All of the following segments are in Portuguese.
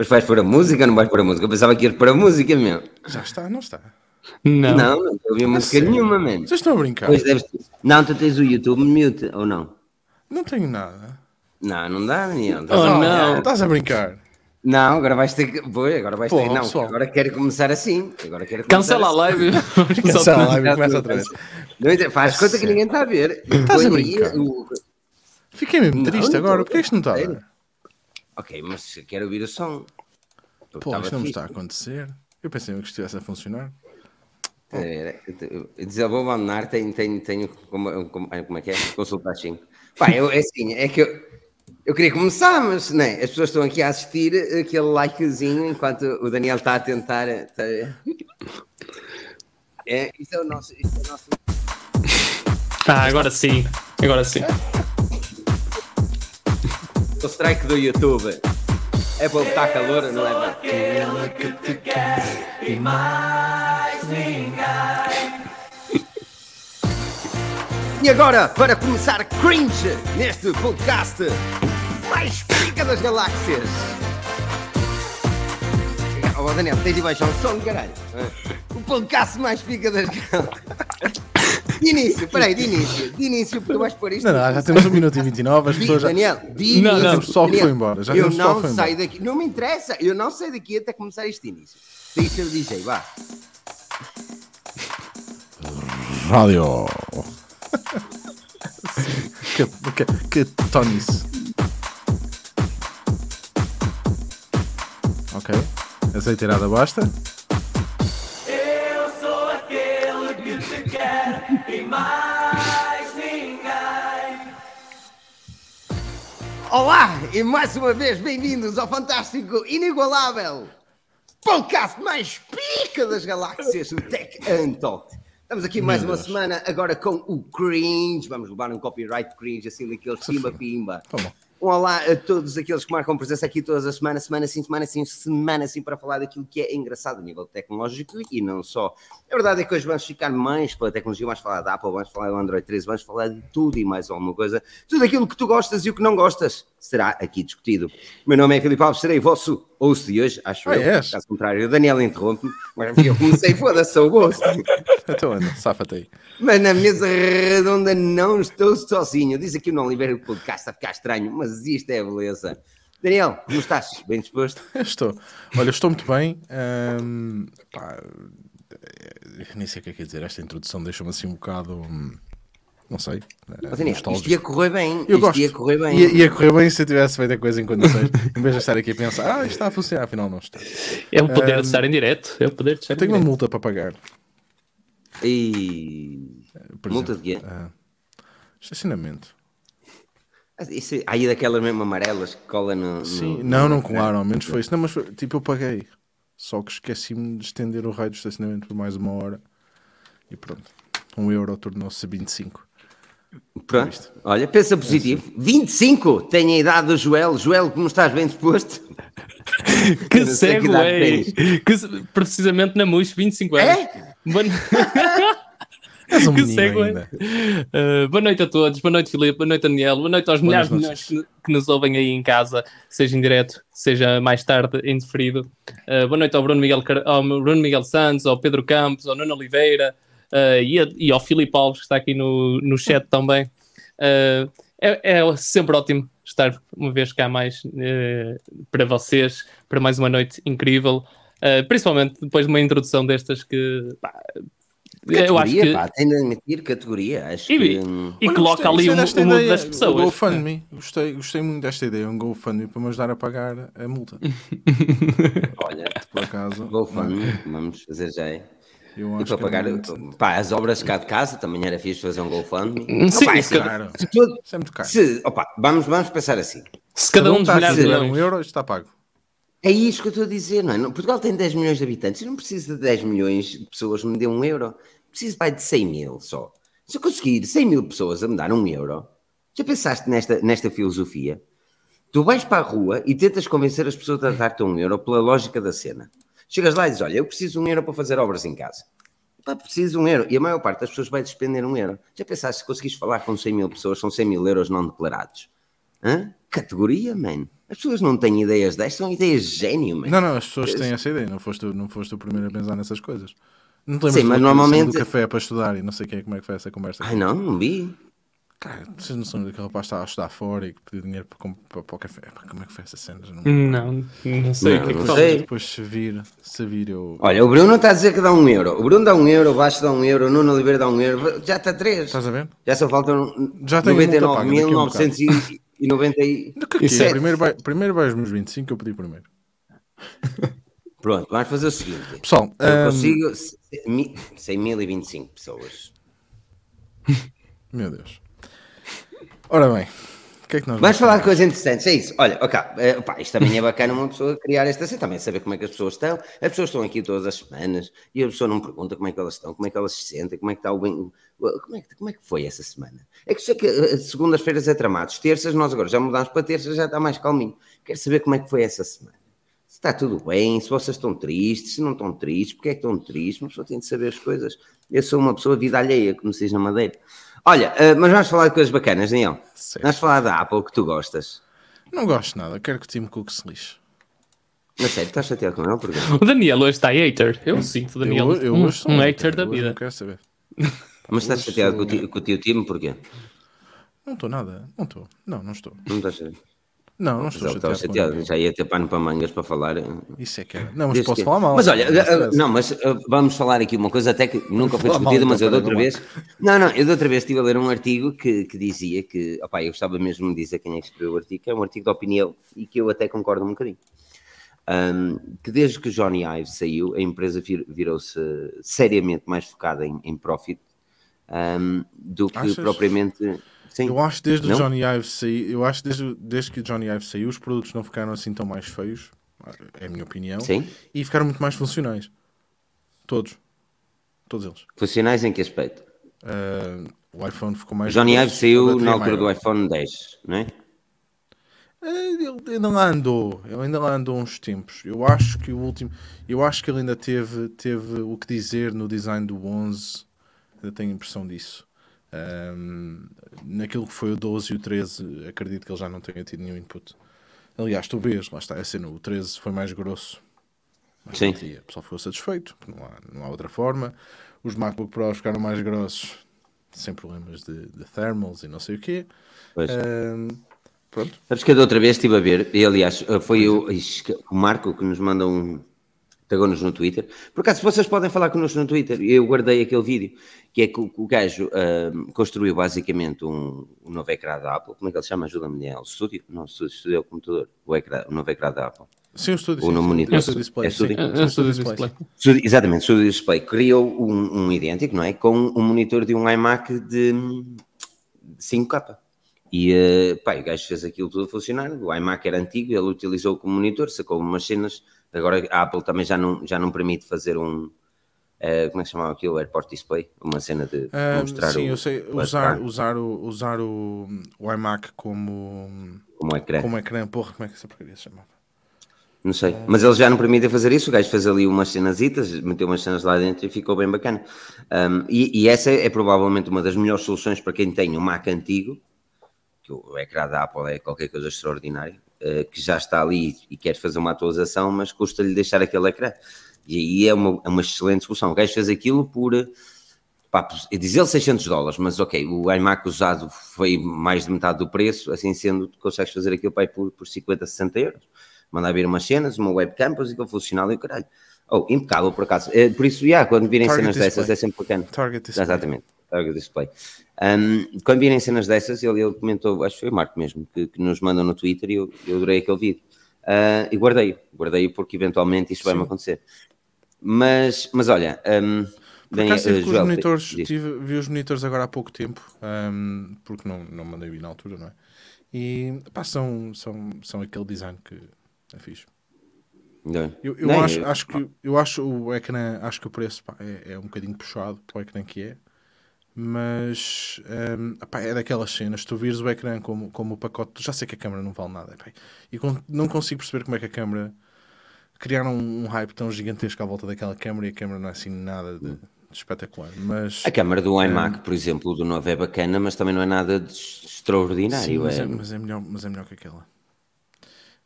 Mas vais pôr a música ou não vais pôr a música? Eu pensava que ias pôr a música, meu. Já está, não está. Não. Não, não ouvi música sério? nenhuma, mano. Vocês estão a brincar? Pois deves... Não, tu tens o YouTube mute, ou não? Não tenho nada. Não, não dá, Daniel. Oh, não. Estás a brincar. Não, agora vais ter que. Pois, agora vais Pô, ter que. Não, pessoal. agora quero começar assim. Agora quero começar Cancela a assim. live. Cancela a live e começa outra vez. Não Faz conta que ninguém está a ver. Estás a brincar? o- Fiquei mesmo triste não agora. Porquê é que isto não está a Sério? Ok, mas quero ouvir o som. Pô, isto não está a acontecer. Eu pensei que estivesse a funcionar. É, é, Dizer, vou abandonar, tenho, tenho, tenho como, como, como é que é? Consulta às 5. Pá, eu, é assim, é que eu, eu queria começar, mas né, as pessoas estão aqui a assistir aquele likezinho enquanto o Daniel está a tentar. Está... É, isso é o nosso. Isso é o nosso... Ah, agora sim. Agora sim. O strike do YouTube. É para botar calor, não é? E agora, para começar cringe neste podcast mais pica das galáxias. Oh, Daniel, tens de baixar o som, caralho. O podcast mais pica das galáxias. De início, peraí, de início. De início, porque tu vais pôr isto. Não, não, já temos 1 minuto e 29. As pessoas já. Daniel, Não, início. não. Temos pessoal que Daniel, foi embora, já eu pessoal não saio daqui. Não me interessa. Eu não saio daqui até começar este início. Tem ser o DJ, vá. Rádio. que, que, que tonice. Ok. Azeiteirada basta. Mais ninguém. Olá e mais uma vez bem-vindos ao fantástico, inigualável podcast mais pica das galáxias, o Tech and Talk. Estamos aqui mais uma semana agora com o cringe. Vamos levar um copyright cringe assim daqueles pimba-pimba. Tá bom. Um olá a todos aqueles que marcam presença aqui todas as semanas, semana sim, semana sim, semana sim, para falar daquilo que é engraçado a nível tecnológico e não só. A verdade é que hoje vamos ficar mais pela tecnologia, vamos falar da Apple, vamos falar do Android 13, vamos falar de tudo e mais alguma coisa. Tudo aquilo que tu gostas e o que não gostas será aqui discutido. O meu nome é Filipe Alves, serei o vosso host de hoje, acho Ah, eu. és? Caso contrário, o Daniel interrompe-me, mas eu comecei, foda-se, sou o host. Então anda, safa-te aí. Mas na mesa redonda não estou sozinho. Diz aqui no Oliveira que o podcast a ficar estranho, mas isto é beleza. Daniel, como estás? Bem disposto? Estou. Olha, estou muito bem. Ahm, pá, eh, nem sei o que é que é dizer. Esta introdução deixa-me assim um bocado. hum, Não sei. eh, Mas, Daniel, isto ia correr bem. Eu isto gosto. ia correr bem. Ia, ia correr bem se eu tivesse feito a coisa em condições. em vez de estar aqui a pensar, ah, isto está a funcionar, afinal não está. É o poder Um, de estar em direto. É o poder de estar tenho uma direto. multa para pagar. E... por Multa exemplo. de quê? Ah, estacionamento. Isso, aí daquelas mesmo amarelas que cola no. no- Sim, não, não no- colaram, ao menos foi isso. Não, mas foi- tipo, eu paguei. Só que esqueci-me de estender o raio de estacionamento por mais uma hora. E pronto. Um euro tornou-se 25. Pronto. Olha, pensa positivo. 25 tem a idade do Joel. Joel, como estás bem disposto? Que sei que é! Que, precisamente na MUS, 25 anos. É? Boa... És um que é! ainda. Uh, boa noite a todos, boa noite Filipe, boa noite Daniel, boa noite aos milhares de milhões que, que nos ouvem aí em casa, seja em direto, seja mais tarde em diferido. Uh, boa noite ao Bruno Miguel, Car- ao Bruno Miguel Santos, ao Pedro Campos, ao Nuno Oliveira uh, e, a- e ao Filipe Alves, que está aqui no, no chat também. Uh, é, é sempre ótimo estar uma vez cá mais uh, para vocês, para mais uma noite incrível, uh, principalmente depois de uma introdução destas que pá, eu acho Categoria, que. pá, tem de admitir categoria. Acho E- que. E Olha, coloca gostei- ali gostei o, o mundo das O pessoas. GoFundMe. Gostei, gostei muito desta ideia. Um GoFundMe para me ajudar a pagar a multa. Olha, Por acaso. GoFundMe, vamos fazer já. é. Eu E acho para que pagar é muito- pá, as obras cá de casa também era fixe fazer um GoFundMe. Sim, Opa, se- Claro. se é muito caro. se- opa, vamos, vamos pensar assim. Se cada um milhares de um euro, isto está pago. É isso que eu estou a dizer, não é? Portugal tem 10 milhões de habitantes. Eu não preciso de 10 milhões de pessoas que me dêem um euro. Preciso vai, de 100 mil só. Se eu conseguir 100 mil pessoas a me dar um euro, já pensaste nesta, nesta filosofia? Tu vais para a rua e tentas convencer as pessoas a dar-te um euro pela lógica da cena. Chegas lá e dizes: Olha, eu preciso de um euro para fazer obras em casa. Pá, preciso de um euro. E a maior parte das pessoas vai despender um euro. Já pensaste se conseguires falar com 100 mil pessoas, são 100 mil euros não declarados? Hã? Categoria, man. As pessoas não têm ideias destas, são ideias de gênio, mano. Não, não, as pessoas têm essa ideia, não foste, não foste o primeiro a pensar nessas coisas. Não te lembras Sim, mas normalmente- do café para estudar e não sei quem, como é que foi essa conversa. Ai não, não vi. Cara, vocês não são daquele rapaz que estava a estudar fora e que pediu dinheiro para, para, para o café. Como é que foi essa cena? Não... Não, não sei Não, o que é que não sei. Depois se vir, se vir eu... Olha, o Bruno está a dizer que dá um euro. O Bruno dá um euro, o Baixo dá um euro, o Nuno Oliveira dá um euro. Já está três. Estás a ver? Já só faltam Já tenho multa paga daqui a um 99.990 e... Do que aqui? Isso é- Primeiro, vai, primeiro vais nos 25 que eu pedi primeiro. Pronto, vamos fazer o seguinte. Pessoal, Eu ahm, consigo 100.025 pessoas. meu Deus. Ora bem, o que é que nós Vamos falar de coisas interessantes, é isso. Olha, ok, eh, pá, isto também é bacana uma pessoa criar esta cena, também saber como é que as pessoas estão. As pessoas estão aqui todas as semanas e a pessoa não pergunta como é que elas estão, como é que elas se sentem, como é que está o bem. Como é que, como é que foi essa semana? É que sei que eh, segundas-feiras é tramados, terças nós agora já mudámos para terças, já está mais calminho. Quero saber como é que foi essa semana. Se está tudo bem, se vocês estão tristes, se não estão tristes, porque é que estão tristes, uma pessoa tem de saber as coisas. Eu sou uma pessoa vida alheia, como se diz na Madeira. Olha, eh, mas vamos falar de coisas bacanas, Daniel. Certo. Vamos falar da Apple que tu gostas. Não gosto de nada, quero que o Tim Cook se lixe. Mas sério, estás chateado com ele? Porquê? O Daniel hoje está hater. Eu sinto o Daniel eu, eu um, um hater da vida. Não quero saber. Mas estás chateado com o, tio, time? Porquê? Não estou nada, não estou. Não, não estou. Não estás chateado? Não, não Mas estou chateado. chateado. Já ia ter pano para mangas para falar. Isso é que era. Não, mas Desde posso que- falar mal. Mas olha, não eh, não, mas eh, vamos falar aqui uma coisa até que nunca foi discutida, mas então, eu da outra vez. Não, não, eu da outra vez estive a ler um artigo que, que dizia que, opá, eu gostava mesmo de dizer quem é que escreveu o artigo, que é um artigo de opinião e que eu até concordo um bocadinho. Um, que desde que o Johnny Ive saiu, a empresa vir- virou-se seriamente mais focada em, em profit um, do que Achas? propriamente. Sim. Eu acho que desde Não? o Johnny Ive sair, eu acho que desde, desde que o Johnny Ive saiu, os produtos não ficaram assim tão mais feios, é a minha opinião, Sim. e ficaram muito mais funcionais. Todos. Todos eles. Funcionais em que aspecto? Ah, o iPhone ficou mais. Johnny Ive saiu na altura do maior. iPhone 10, não é? Ah, Ele ainda lá andou, ele ainda lá andou uns tempos. Eu acho que o último, eu acho que ele ainda teve, teve o que dizer no design do 11. Eu tenho a impressão disso. Ahm, naquilo que foi o 12 e o 13, acredito que ele já não tenha tido nenhum input. Aliás, tu vês, lá está a cena, o 13 foi mais grosso. Mais Sim. O pessoal ficou satisfeito, não há, não há outra forma. Os MacBook Pros ficaram mais grossos, sem problemas de, de thermals e não sei o quê. Pois. Ahm, pronto. Sabes que eu da outra vez estive a ver, e aliás, foi o, o Marco que nos manda um. Tagou-nos no Twitter. Por acaso, vocês podem falar connosco no Twitter. Eu guardei aquele vídeo, que é que o, o gajo ahm, construiu basicamente um, um novo ecrã da Apple. Como é que ele se chama? Ajuda-me, Daniel. Estúdio? Não, estúdio, estúdio é o computador. O, ecrã, o novo ecrã da Apple. Sim, o estúdio. Ou no sim. monitor. É o estúdio display. É estúdio. sim. É, é o estúdio display. Exatamente, Studio Display criou um, um idêntico, não é? Com um monitor de um iMac de, de 5K. E eh, pá, o gajo fez aquilo tudo funcionar. O iMac era antigo, ele utilizou como monitor, sacou umas cenas. Agora a Apple também já não, já não permite fazer um. eh, como é que se chamava aquilo? Airport Display? Uma cena de Ah, mostrar sim, o, eu sei. o Usar, ecrã usar, o, usar o, o iMac como, como ecrã. como ecrã. Porra, como é que essa porcaria se chamava? Não sei, mas eles já não permitem fazer isso. O gajo fez ali umas cenazitas, meteu umas cenas lá dentro e ficou bem bacana. Um, e, e essa é provavelmente uma das melhores soluções para quem tem um Mac antigo, que o ecrã da Apple é qualquer coisa extraordinária, eh, que já está ali e quer fazer uma atualização, mas custa-lhe deixar aquele ecrã. E aí é uma, é uma excelente solução. O gajo fez aquilo por. eh, Pá, diz ele 600 dólares, mas ok, o iMac usado foi mais de metade do preço, assim sendo, tu consegues fazer aquilo pai, por, por 50, 60 euros. Mandar vir umas cenas, uma webcam, depois aquilo funcional e o caralho. Oh, impecável por acaso. Eh, por isso, yeah, quando virem Target cenas dessas display. é sempre bacana. Target display. Exatamente, Target Display. Um, quando virem cenas dessas, ele, ele comentou, acho que foi o Marco mesmo, que, que nos mandam no Twitter e eu, eu adorei aquele vídeo. Ah, e guardei-o, guardei-o porque eventualmente isto vai-me acontecer. Mas, mas olha, um, Por Daniel- acaso tive eh, os monitores, tive, vi os monitores agora há pouco tempo, ahm, porque não, não mandei vir na altura, não é? E pá, são, são, são aquele design que é fixe. Não. Eu, eu Nem, acho, eu- acho que eu acho o ecrã, acho que o preço pá, é, é um bocadinho puxado para o ecrã que é, mas hum, pá, é daquelas cenas. Tu vires o ecrã como, como o pacote, já sei que a câmera não vale nada, e não consigo perceber como é que a câmera criaram um, um hype tão gigantesco à volta daquela câmera e a câmera não é assim nada de, de espetacular. Mas, A câmara do iMac, por exemplo, do novo é bacana, mas também não é nada de sim, extraordinário. mas, é... é, mas é melhor, mas é melhor que aquela.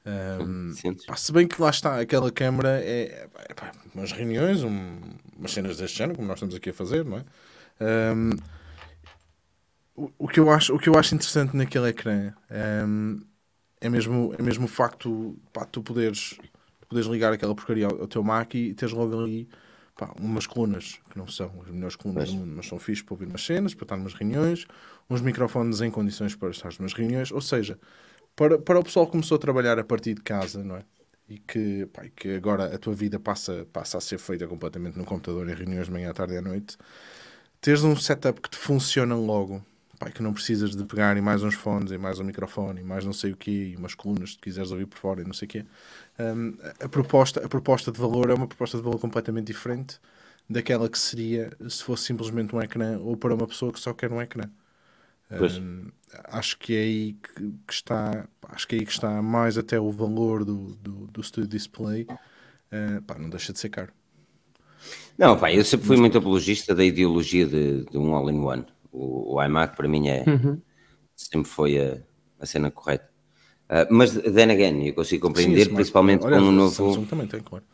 Um, Sentes? pá, se bem que lá está, aquela câmara é, é pá, umas reuniões, um- umas cenas deste género, como nós estamos aqui a fazer, não é? Um, o, o que eu acho, o que eu acho interessante naquele ecrã um, é, mesmo, é mesmo o facto pá, tu poderes, poderes ligar aquela porcaria ao, ao teu Mac e teres logo ali pá, umas colunas que não são as melhores colunas do mundo, mas são fixes para ouvir umas cenas, para estar numas reuniões, uns microfones em condições para estar numas reuniões, ou seja, para, para o pessoal que começou a trabalhar a partir de casa, não é? E que, pá, e que agora a tua vida passa, passa a ser feita completamente no computador em reuniões de manhã, à tarde e à noite, teres um setup que te funciona logo, pá, que não precisas de pegar em mais uns fones, e mais um microfone, e mais não sei o quê, e umas colunas se quiseres ouvir por fora e não sei o quê. Hum, a, proposta, a proposta de valor é uma proposta de valor completamente diferente daquela que seria se fosse simplesmente um ecrã ou para uma pessoa que só quer um ecrã. Hum, acho que é aí que, que está acho que é aí que está mais até o valor do, do, do Studio Display Uh, pá, não deixa de ser caro Não, pá, eu sempre fui muito apologista da ideologia de, de um all-in-one. O, o iMac para mim é sempre foi a, a cena correta. Ah, mas then again, eu consigo compreender, Sim, Mac- principalmente aliás, com o a novo, Samsung também tem, claro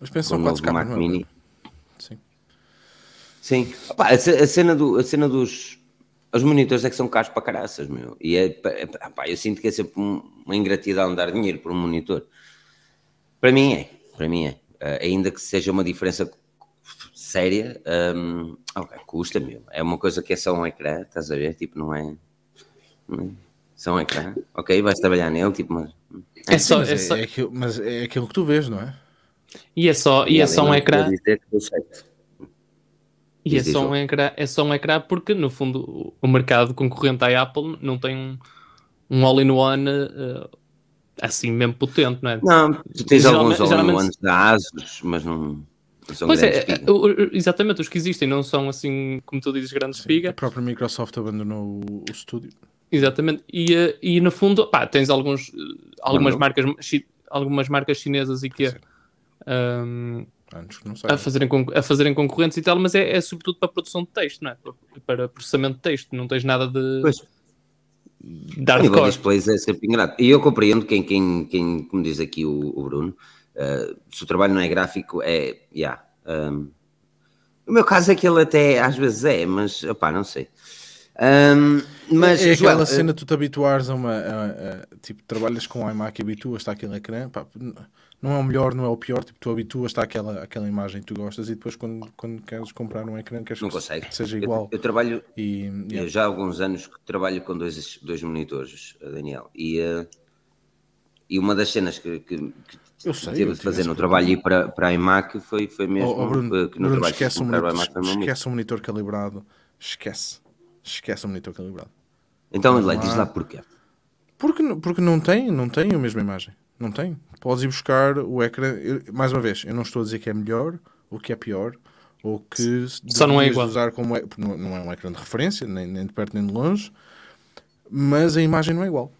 mas pensa com o são novo 4K Mac não é? Mini. Sim. Sim, Opá, a, a cena do, a cena dos os monitores é que são caros para caraças, meu. E é, é, pá, eu sinto que é sempre um- uma ingratidão dar dinheiro por um monitor. Para mim é, para mim é. Ah, ainda que seja uma diferença séria, hum, ok, custa, meu. É uma coisa que é só um ecrã, estás a ver? Tipo, não é. não é só um ecrã. Ok, vais trabalhar nele, tipo, mas. É só, mas, é é, só- é aquilo, mas é aquilo que tu vês, não é? e é só, e é só um ecrã. estou a dizer que eu sei. E é só, um ecrã, é só um ecrã porque, no fundo, o- mercado concorrente à Apple não tem um, um all-in-one eh, assim mesmo potente, não é? Não, tu tens Geralmente- alguns geralmente- all-in-ones da Asus, mas não são Pois é, é, exatamente, os que existem não são assim, como tu dizes, grandes A espiga. própria Microsoft abandonou o, o estúdio. Exatamente. E, eh, e no fundo, pá, tens alguns, eh, algumas, não. marcas, algumas marcas chinesas e que que não a, fazerem, a fazerem concorrentes e tal, mas é, é sobretudo para produção de texto, não é? Para, processamento de texto. Não tens nada de, Pois. de A nível de hardcore. displays é sempre ingrato. E eu compreendo quem, quem, quem como diz aqui o, o Bruno, eh, se o trabalho não é gráfico, é. Yeah, um, o meu caso é que ele até às vezes é, mas opá, não sei. Um, mas, é Joel, aquela eh, cena tu te habituares a uma. a- a- tipo, trabalhas com o iMac e habituas-te àquele ecrã. pá, não é o melhor, não é o pior. Tipo, tu habituas-te àquela, àquela imagem que tu gostas e depois, quando, quando queres comprar um ecrã, queres não que consegue. seja Eu- igual. Eu, trabalho, E, eu yeah. já há alguns anos que trabalho com dois, dois monitores, Daniel, e, eh, e uma das cenas que, que, que Eu sei, tive de fazer no trabalho e para, para a iMac foi, foi mesmo Oh, oh, Bruno, que no Bruno, trabalho esquece, um o monitor, o esquece um monitor calibrado. Esquece. Esquece um monitor calibrado. Então, Lé, diz lá porquê. Porque, porque não tem, não tem a mesma imagem. Não tem. Podes ir buscar o ecrã. eu- mais uma vez, eu não estou a dizer que é melhor ou que é pior ou que Só não é igual. usar como é, não, não é um ecrã de referência, nem, nem de perto nem de longe, mas a imagem não é igual.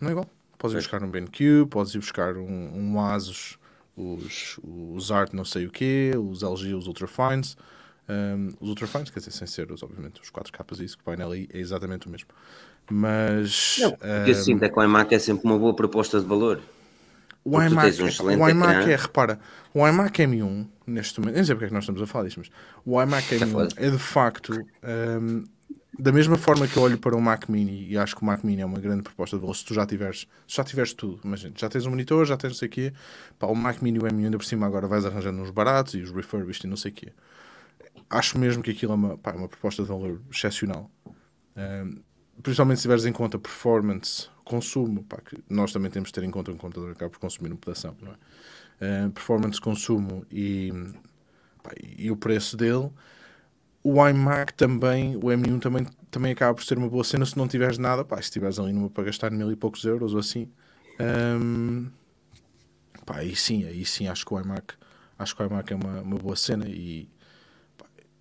Não é igual. Podes ir buscar um BenQ, podes ir buscar um, um Asus, os, os Art não sei o quê, os LG, os Ultrafines. Um, os Ultrafines, quer dizer, sem ser os, obviamente, os 4K e isso, que o painel aí é exatamente o mesmo. Mas Não, que eu um, sinto é que o iMac é sempre uma boa proposta de valor. o iMac, um excelente o iMac é, repara, o iMac M1, neste momento, nem sei porque é que nós estamos a falar disto, mas o iMac M1 foda. é de facto, hum, da mesma forma que eu olho para o Mac Mini, e acho que o Mac Mini é uma grande proposta de valor, se tu já tiveres, já tiveres tudo, imagina, já tens um monitor, já tens não sei o quê, pá, o Mac Mini e o M1 ainda por cima agora vais arranjando uns baratos e os refurbished e não sei o quê. Acho mesmo que aquilo é uma, pá, uma proposta de valor excepcional. Hum, principalmente se tiveres em conta performance, consumo, pá, que nós também temos de ter em conta um computador acaba por consumir operação, não é? Uh, performance, consumo e, pá, e o preço dele. O iMac também, o M1 também, também acaba por ser uma boa cena se não tiveres nada, pá, se tiveres ali numa para gastar mil e poucos euros ou assim. hum, pá, aí sim, aí sim acho que o iMac, acho que o iMac é uma, uma boa cena e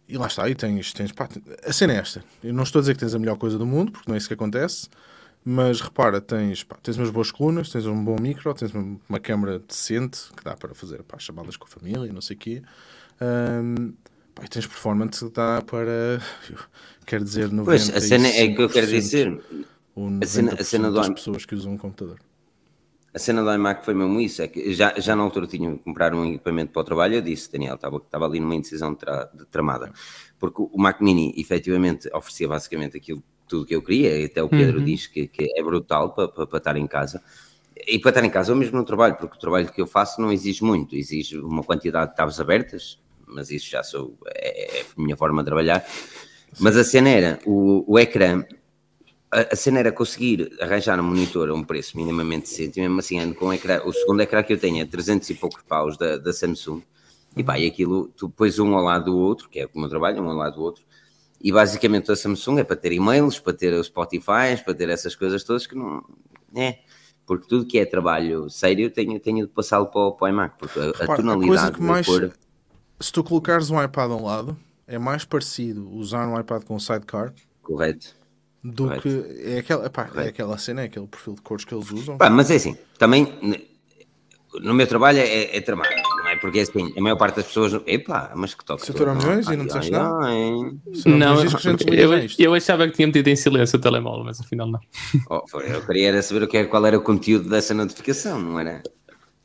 e lá está, e tens, tens pá, a cena é esta. Eu não estou a dizer que tens a melhor coisa do mundo, porque não é isso que acontece, mas repara, tens, pá, tens umas boas colunas, tens um bom micro, tens uma, uma câmera decente que dá para fazer pá, chamadas com a família não sei o quê. Ahm, pá, e tens performance que dá para, quer dizer, 95%. Pois, a cena é que eu quero dizer. Ou a cena- a 90% cena do das im- pessoas que usam um computador. A cena do iMac foi mesmo isso, é que já, já na altura tinha que comprar um equipamento para o trabalho, eu disse, Daniel, estava, estava ali numa indecisão tra, de tramada, porque o Mac Mini efetivamente oferecia basicamente aquilo tudo que eu queria, e até o Pedro Uhum. diz que, que é brutal para, para, para estar em casa, e para estar em casa ou mesmo no trabalho, porque o trabalho que eu faço não exige muito, exige uma quantidade de tabs abertas, mas isso já sou, é, é a minha forma de trabalhar, mas a cena era, o, o ecrã a, a cena era conseguir arranjar um monitor a um preço minimamente decente, mesmo assim ando com um ecrã, o segundo ecrã que eu tenho é 300 e poucos paus da, da Samsung, e pá, e aquilo, tu pões um ao lado do outro, que é o meu trabalho, um ao lado do outro, e basicamente a Samsung é para ter e-mails, para ter os Spotify, para ter essas coisas todas que não, é, porque tudo que é trabalho sério tenho, tenho de passá-lo para, o- para o iMac, porque a, a Repara, a tonalidade coisa que mais. cor, Se tu colocares um iPad ao lado, é mais parecido usar um iPad com sidecar correto. do Correto. que. É aquela, epá, é aquela cena, é aquele perfil de cores que eles usam. Pá, mas é assim, também no meu trabalho é, é trabalho, não é? Porque assim, a maior parte das pessoas, epá, mas que toque. Se tu era milhões e não disseste nada? não, a eu, eu achava que tinha metido em silêncio o telemóvel, mas afinal não. Oh, eu queria era saber o que é, qual era o conteúdo dessa notificação, não era?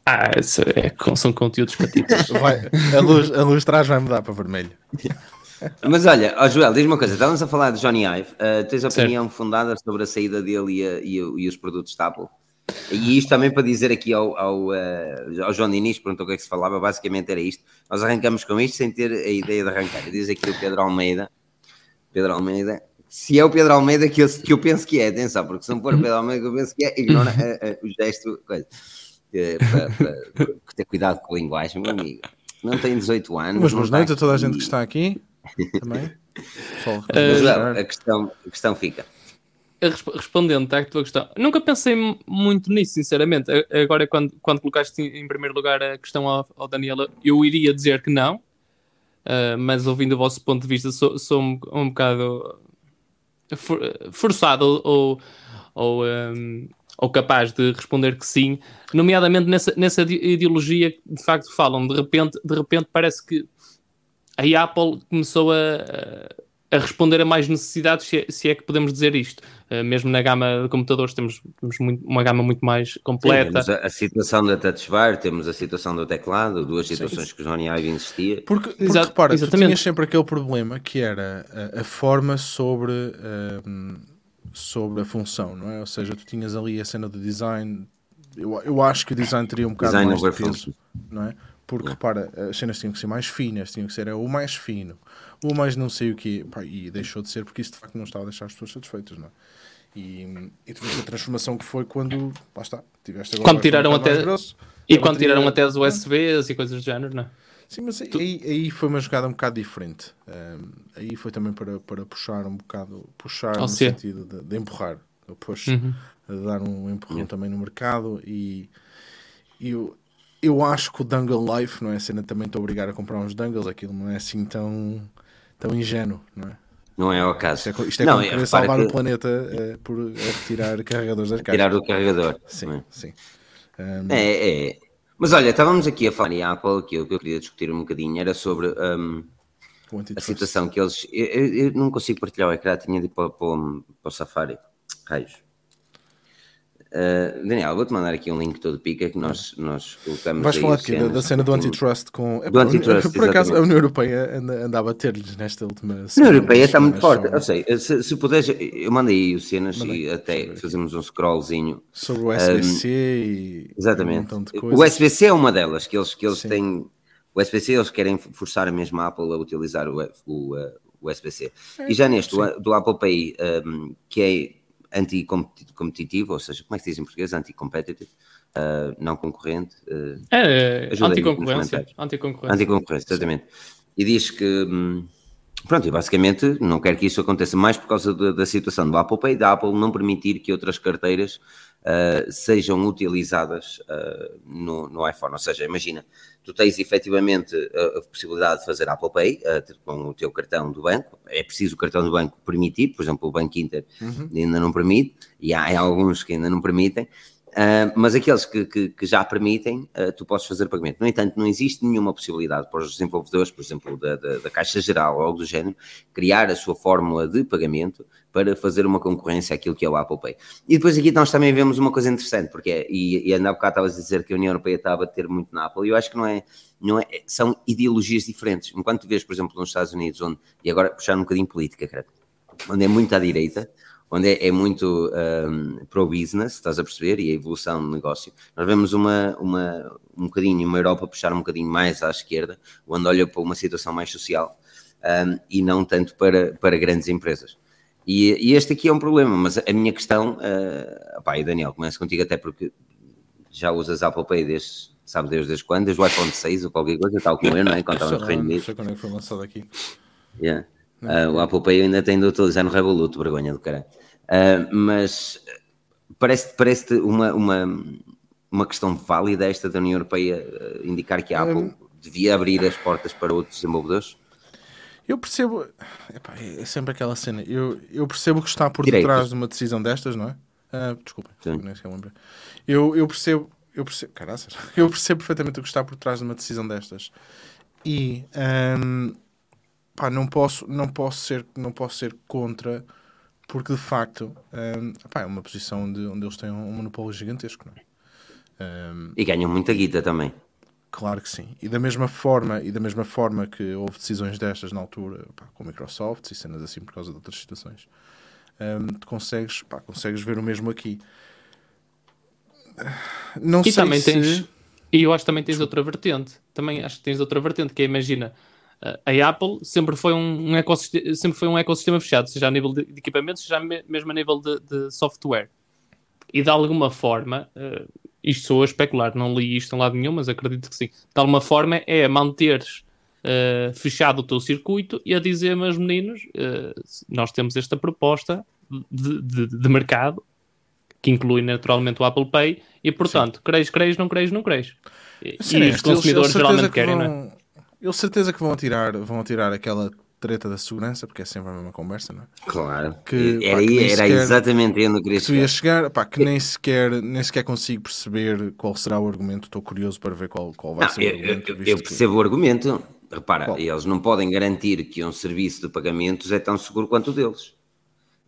Ah, isso é, são conteúdos patitas. Vai, a, luz, a luz de trás vai mudar para vermelho. Mas olha, ó Joel, diz-me uma coisa, estávamos a falar de Johnny Ive, ah, tens opinião fundada sobre a saída dele e, a- e e os produtos da Apple? E isto também para dizer aqui ao, ao, ah, ao João Diniz, perguntou o que é que se falava, basicamente era isto. Nós arrancamos com isto sem ter a ideia de arrancar. Diz aqui o Pedro Almeida, Pedro Almeida, se é o Pedro Almeida que eu, que eu penso que é, atenção, porque se não for o Pedro Almeida que eu penso que é, ignora ah, o gesto, coisa. Eh, para, para- ter cuidado com a linguagem, meu amigo. Não tem 18 anos. Não boas está noites a toda a gente que está aqui. Também. Mas, Joel, a questão, a questão fica. Resp- Respondendo à tua questão, nunca pensei muito nisso, sinceramente. Agora, quando, quando colocaste em primeiro lugar a questão ao, ao Daniela, eu iria dizer que não, Ah, mas ouvindo o vosso ponto de vista, sou, sou um, um bocado for- forçado ou, ou, um, ou capaz de responder que sim, nomeadamente nessa, nessa ide- ideologia que de facto falam. De repente, de repente parece que a Apple começou a, a responder a mais necessidades, se é, se é que podemos dizer isto. Uh, mesmo na gama de computadores temos, temos muito- uma gama muito mais Sim, completa. temos a, a situação da Touch Bar, temos a situação do teclado, duas situações que o Johnny Ive insistia. Porque, porque Exa- repara, tinhas sempre aquele problema que era a, a forma sobre, ahm, sobre a função, não é? Ou seja, tu tinhas ali a cena do design. Eu, eu acho que o design teria um bocado Design mais de peso, não é? Porque repara, as cenas tinham que ser mais finas, tinham que ser é, o mais fino, o mais não sei o quê, Pá, e deixou de ser porque isso de facto não estava a deixar as pessoas satisfeitas, não é? E, e tu viste a transformação que foi quando, lá está, tiveste agora Quando tiraram um até- grosso, E quando bateria- tiraram até as USBs e coisas do género, não é? Sim, mas aí, aí foi uma jogada um bocado diferente. Um, aí foi também para, para puxar um bocado, puxar Ao no ser. sentido de, de empurrar, push, Uhum. de dar um empurrão também no mercado e, e eu, eu acho que o Dangle Life, não é? A cena também te obrigar a comprar uns dangles, aquilo não é assim tão, tão ingênuo, não é? Não é o caso. Isto é, isto é não, como é, querer salvar que o planeta eh, por eh, retirar carregadores das caixas. tirar o carregador. Sim, é? sim. Um, É, é. Mas olha, estávamos aqui a falar em Apple, que o que eu queria discutir um bocadinho era sobre o a situação que eles. Eu, eu- eu não consigo partilhar o ecrã, tinha de ir para, para, para o Safari. Raios. Uh, Daniel, vou-te mandar aqui um link todo pica que nós, nós colocamos. Vais falar quê? Da, da cena do antitrust com. Do antitrust, Por acaso a exatamente. União Europeia anda, anda a bater-lhes nesta última A União Europeia está muito forte. Eu sei, se, se puderes, eu mandei aí os cenas Mandei, e até fazemos um scrollzinho. Sobre o SBC e. Exatamente. Um o. SBC é uma delas, que eles, que eles Sim. têm. O SBC eles querem forçar a mesma Apple a utilizar o, o, uh, o SBC. É, E já neste, do, do Apple Pay, um, que é anti-competitivo, ou seja, como é que se diz em português? Anti-competitive, uh, não concorrente. uh, É, anticoncorrência. comentários. Anticoncorrência. Anticoncorrência, exatamente. E diz que, hum, pronto, e basicamente não quer que isso aconteça mais por causa da, da situação do Apple Pay, da Apple não permitir que outras carteiras ah, sejam utilizadas ah, no, no iPhone. Ou seja, imagina, tu tens efetivamente a, a possibilidade de fazer Apple Pay com o teu cartão do banco, é preciso o cartão do banco permitir, por exemplo, o Banco Inter Uhum. ainda não permite, e há, há alguns que ainda não permitem, ah, mas aqueles que, que- que já permitem, ah, tu podes fazer pagamento. No entanto, não existe nenhuma possibilidade para os desenvolvedores, por exemplo, da, da- da Caixa Geral ou algo do género, criar a sua fórmula de pagamento para fazer uma concorrência àquilo que é o Apple Pay. E depois aqui nós também vemos uma coisa interessante, porque é, e, e ainda há bocado estavas a dizer que a União Europeia está a bater muito na Apple, e eu acho que não é, não é, são ideologias diferentes. Enquanto tu vês, por exemplo, nos Estados Unidos, onde, e agora puxar um bocadinho política, cara, onde é muito à direita, onde é, é muito um, pro-business, estás a perceber, e a evolução do negócio. Nós vemos uma, uma, um bocadinho, uma Europa puxar um bocadinho mais à esquerda, onde olha para uma situação mais social um, e não tanto para, para grandes empresas. E, e, este aqui é um problema, mas a minha questão, uh, pá, e Daniel, começo contigo até porque já usas Apple Pay desde, sabe desde, desde quando? Desde o iPhone 6 ou qualquer coisa, tal como eu, não é? Quando estava no Reino Unido. Não sei quando é que foi lançado aqui. Yeah. Uh, o Apple Pay ainda tem de utilizar no Revolut, vergonha do caralho. Uh, mas parece-te parece uma, uma, uma questão válida esta da União Europeia uh, indicar que a Apple um, devia abrir as portas para outros desenvolvedores? Eu percebo, epá, é sempre aquela cena. Eu, eu percebo que está por detrás de uma decisão destas, não é? Uh, desculpa, eu, eu percebo, eu percebo, caraças, eu percebo perfeitamente o que está por trás de uma decisão destas. E um, pá, não posso, não posso ser, não posso ser contra, porque de facto um, pá, é uma posição onde, onde eles têm um monopólio gigantesco, não é? Um, e ganham muita guita também. Claro que sim. E da mesma forma, e da mesma forma que houve decisões destas na altura, pá, com Microsoft e cenas assim por causa de outras situações, um, consegues, pá, consegues ver o mesmo aqui. Não e sei também se... tens, e eu acho que também tens outra vertente. Também acho que tens outra vertente, que é, imagina, a Apple sempre foi um, um ecossistema, sempre foi um ecossistema fechado, seja a nível de, de equipamentos, seja mesmo a nível de, de software. E de alguma forma, uh, isto sou a especular, não li isto em lado nenhum, mas acredito que sim. De alguma forma é manteres uh, fechado o teu circuito e a dizer, meus meninos, uh, nós temos esta proposta de, de, de, mercado que inclui naturalmente o Apple Pay e, portanto, creis, creis, não creis, não creis. E, sim, e os consumidores geralmente que querem, vão, não é? Eles certeza que vão tirar, vão tirar aquela treta da segurança, porque é sempre a mesma conversa, não é? Claro. Que, era, pá, que era sequer, exatamente onde eu queria chegar. ia chegar, pá, que nem sequer, nem sequer consigo perceber qual será o argumento. Estou curioso para ver qual, qual vai não, ser eu, o argumento. Eu, eu percebo que... o argumento. Repara, qual? eles não podem garantir que um serviço de pagamentos é tão seguro quanto o deles.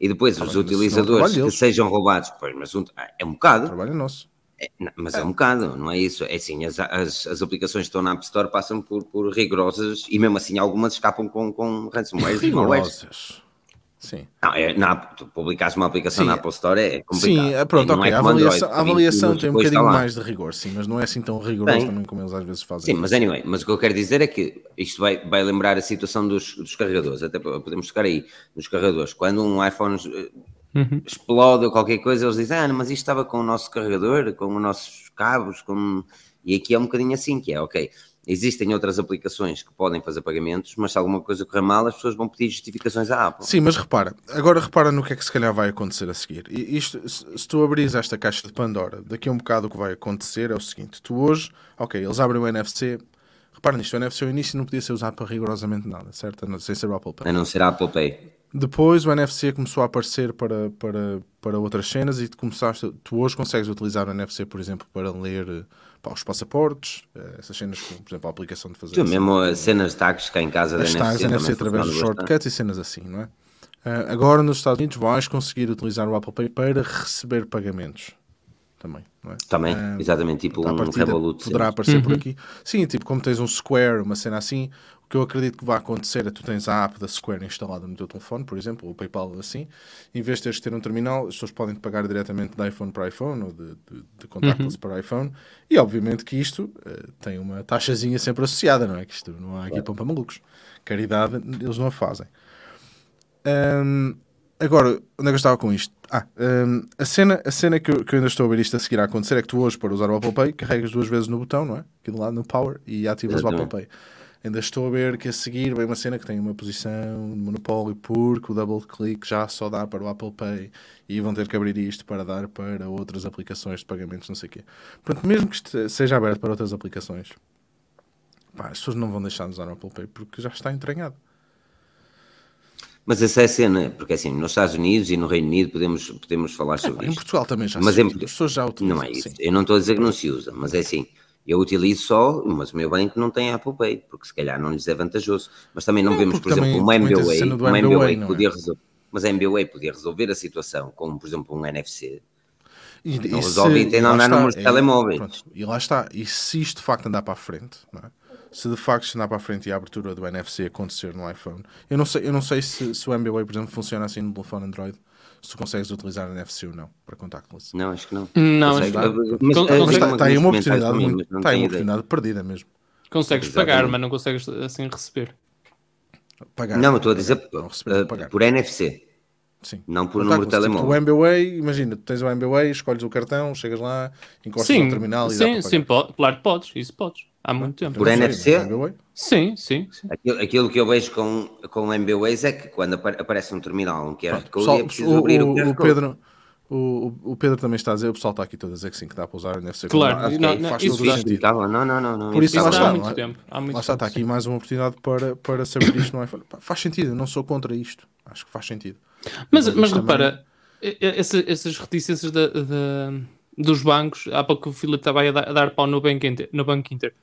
E depois ah, os utilizadores que sejam roubados, pois, mas um, é um bocado. Trabalho nosso. É, não, mas é. é. um bocado, não é isso? É assim, as, as, as, aplicações que estão na App Store passam por, por rigorosas e mesmo assim algumas escapam com, com ransomware. Rigorosas. Sim. Não, é, na, tu publicares uma aplicação sim. na Apple Store é complicado. Sim, é, pronto, ok. É a avaliação, a avaliação tem um bocadinho mais de rigor, sim, mas não é assim tão rigoroso também como eles às vezes fazem. Sim, mas anyway, mas o que eu quero dizer é que isto vai, vai lembrar a situação dos, dos carregadores, até podemos tocar aí, nos carregadores. Quando um iPhone uhum. explode ou qualquer coisa, eles dizem, ah, mas isto estava com o nosso carregador, com os nossos cabos, com... e aqui é um bocadinho assim, que é, ok, existem outras aplicações que podem fazer pagamentos, mas se alguma coisa correr mal, as pessoas vão pedir justificações à Apple. Sim, mas repara, agora repara no que é que se calhar vai acontecer a seguir. E isto, se tu abris esta caixa de Pandora, daqui a um bocado o que vai acontecer é o seguinte, tu hoje, ok, eles abrem o NFC, repara nisto, o NFC ao início não podia ser usado para rigorosamente nada, certo? Sem ser o Apple Pay. A não ser a Apple Pay. Depois o NFC começou a aparecer para, para, para outras cenas e tu, começaste, tu hoje consegues utilizar o NFC, por exemplo, para ler pá, os passaportes, eh, essas cenas, como, por exemplo, a aplicação de fazer. Tu mesmo as cenas de tags cá em casa as da NFC. NFC através dos shortcuts e cenas assim, não é? Uh, agora nos Estados Unidos vais conseguir utilizar o Apple Pay para receber pagamentos também, não é? Também, uh, exatamente, tipo um Revolut. Poderá aparecer uhum. por aqui. Sim, tipo como tens um Square, uma cena assim, o que eu acredito que vai acontecer é que tu tens a app da Square instalada no teu telefone, por exemplo, ou o PayPal assim, em vez de teres de ter um terminal, as pessoas podem pagar diretamente de iPhone para iPhone ou de, de, de contactless uhum. para iPhone, e obviamente que isto uh, tem uma taxazinha sempre associada, não é? Que isto não há aqui pão para malucos. Caridade, eles não a fazem. Um, agora, onde é que eu estava com isto? Ah, um, a cena, a cena que, eu, que eu ainda estou a ver isto a seguir a acontecer é que tu hoje, para usar o Apple Pay, carregas duas vezes no botão, não é? Aqui do lado no Power e ativas o Apple Pay ainda estou a ver que a seguir vem uma cena que tem uma posição de monopólio porque o double click já só dá para o Apple Pay e vão ter que abrir isto para dar para outras aplicações de pagamentos, não sei o quê. Portanto, mesmo que isto seja aberto para outras aplicações, pá, as pessoas não vão deixar de usar o Apple Pay porque já está entranhado. Mas essa é a cena, porque assim, nos Estados Unidos e no Reino Unido podemos, podemos falar sobre é, isso. Em Portugal também já mas se usa, as pessoas já utilizam. Não é isso, sim. eu não estou a dizer que não se usa, mas é assim, eu utilizo só, mas o meu banco não tem Apple Pay, porque se calhar não lhes é vantajoso. Mas também não, não vemos, por exemplo, uma MBWay, uma MBWay que podia resolver. Mas a MBWay podia resolver a situação com, por exemplo, um NFC. E, Não e resolve e tem está, números de telemóveis. pronto, e lá está. E se isto de facto andar para a frente, não é? Se de facto andar para a frente e a abertura do NFC acontecer no iPhone, eu não sei, eu não sei se, se o MBWay, por exemplo, funciona assim no telefone Android, se tu consegues utilizar NFC ou não para contactless. Não, acho que não. Não, Consegue- acho que- mas- mas- Mas está, mas- está aí uma mas- oportunidade, mas- muito- mas não está aí uma oportunidade perdida mesmo. consegues Exatamente. pagar, mas não consegues assim receber. Pagar, Não, eu estou a dizer pagar, não receber, uh, pagar. por NFC, Sim. não por número de tipo, telemóvel. o MBWay, imagina, tu tens o MBWay, escolhes o cartão, chegas lá, encostas Sim, no terminal e dá sim, para sim, pagar. po- claro que podes, isso podes. Há muito tempo. Por não NFC? o Sim, sim, sim. Aquilo, aquilo que eu vejo com, com o MBWays é que quando apa- aparece um terminal, um QR Code, Pessoal, é preciso o, abrir o, o- QR o. Pedro, o, o Pedro também está a dizer, o pessoal está aqui todo a dizer que sim, que dá para usar o NFC. Claro, não, não, faz isso o sentido. Tá Não, não, não, não. Por isso, Isso está, há muito lá- tempo. Há muito Lá está, tempo, está aqui mais uma oportunidade para, para saber isto no iPhone. Pá, Faz sentido, eu não sou contra isto. Acho que faz sentido. Mas, Mas repara, essa- essas reticências da- da- dos bancos, há pouco o Filipe estava aí a dar, a dar pau no Banco Inter. No Banco Inter.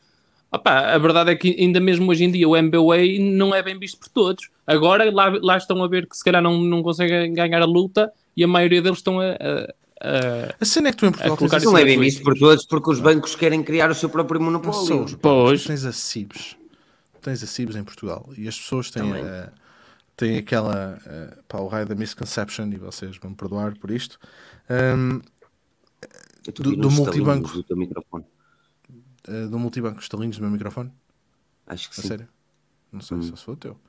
Opá, a verdade é que ainda mesmo hoje em dia o MBWay não é bem visto por todos. Agora lá, lá estão a ver que se calhar não, não conseguem ganhar a luta e a maioria deles estão a, a- a- A cena é que tu em Portugal A colocar Não a é bem visto por todos porque os bancos querem criar o seu próprio monopólio. Pois. tu tens a CIBS. Tens a CIBS em Portugal. E as pessoas têm, Também. eh, têm aquela. eh, pá, o raio da misconception, e vocês vão me perdoar por isto. Estou do- do multibanco. do eh, do multibanco, estalinhos do meu microfone. Acho que A sim. sério? Não sei se foi o teu.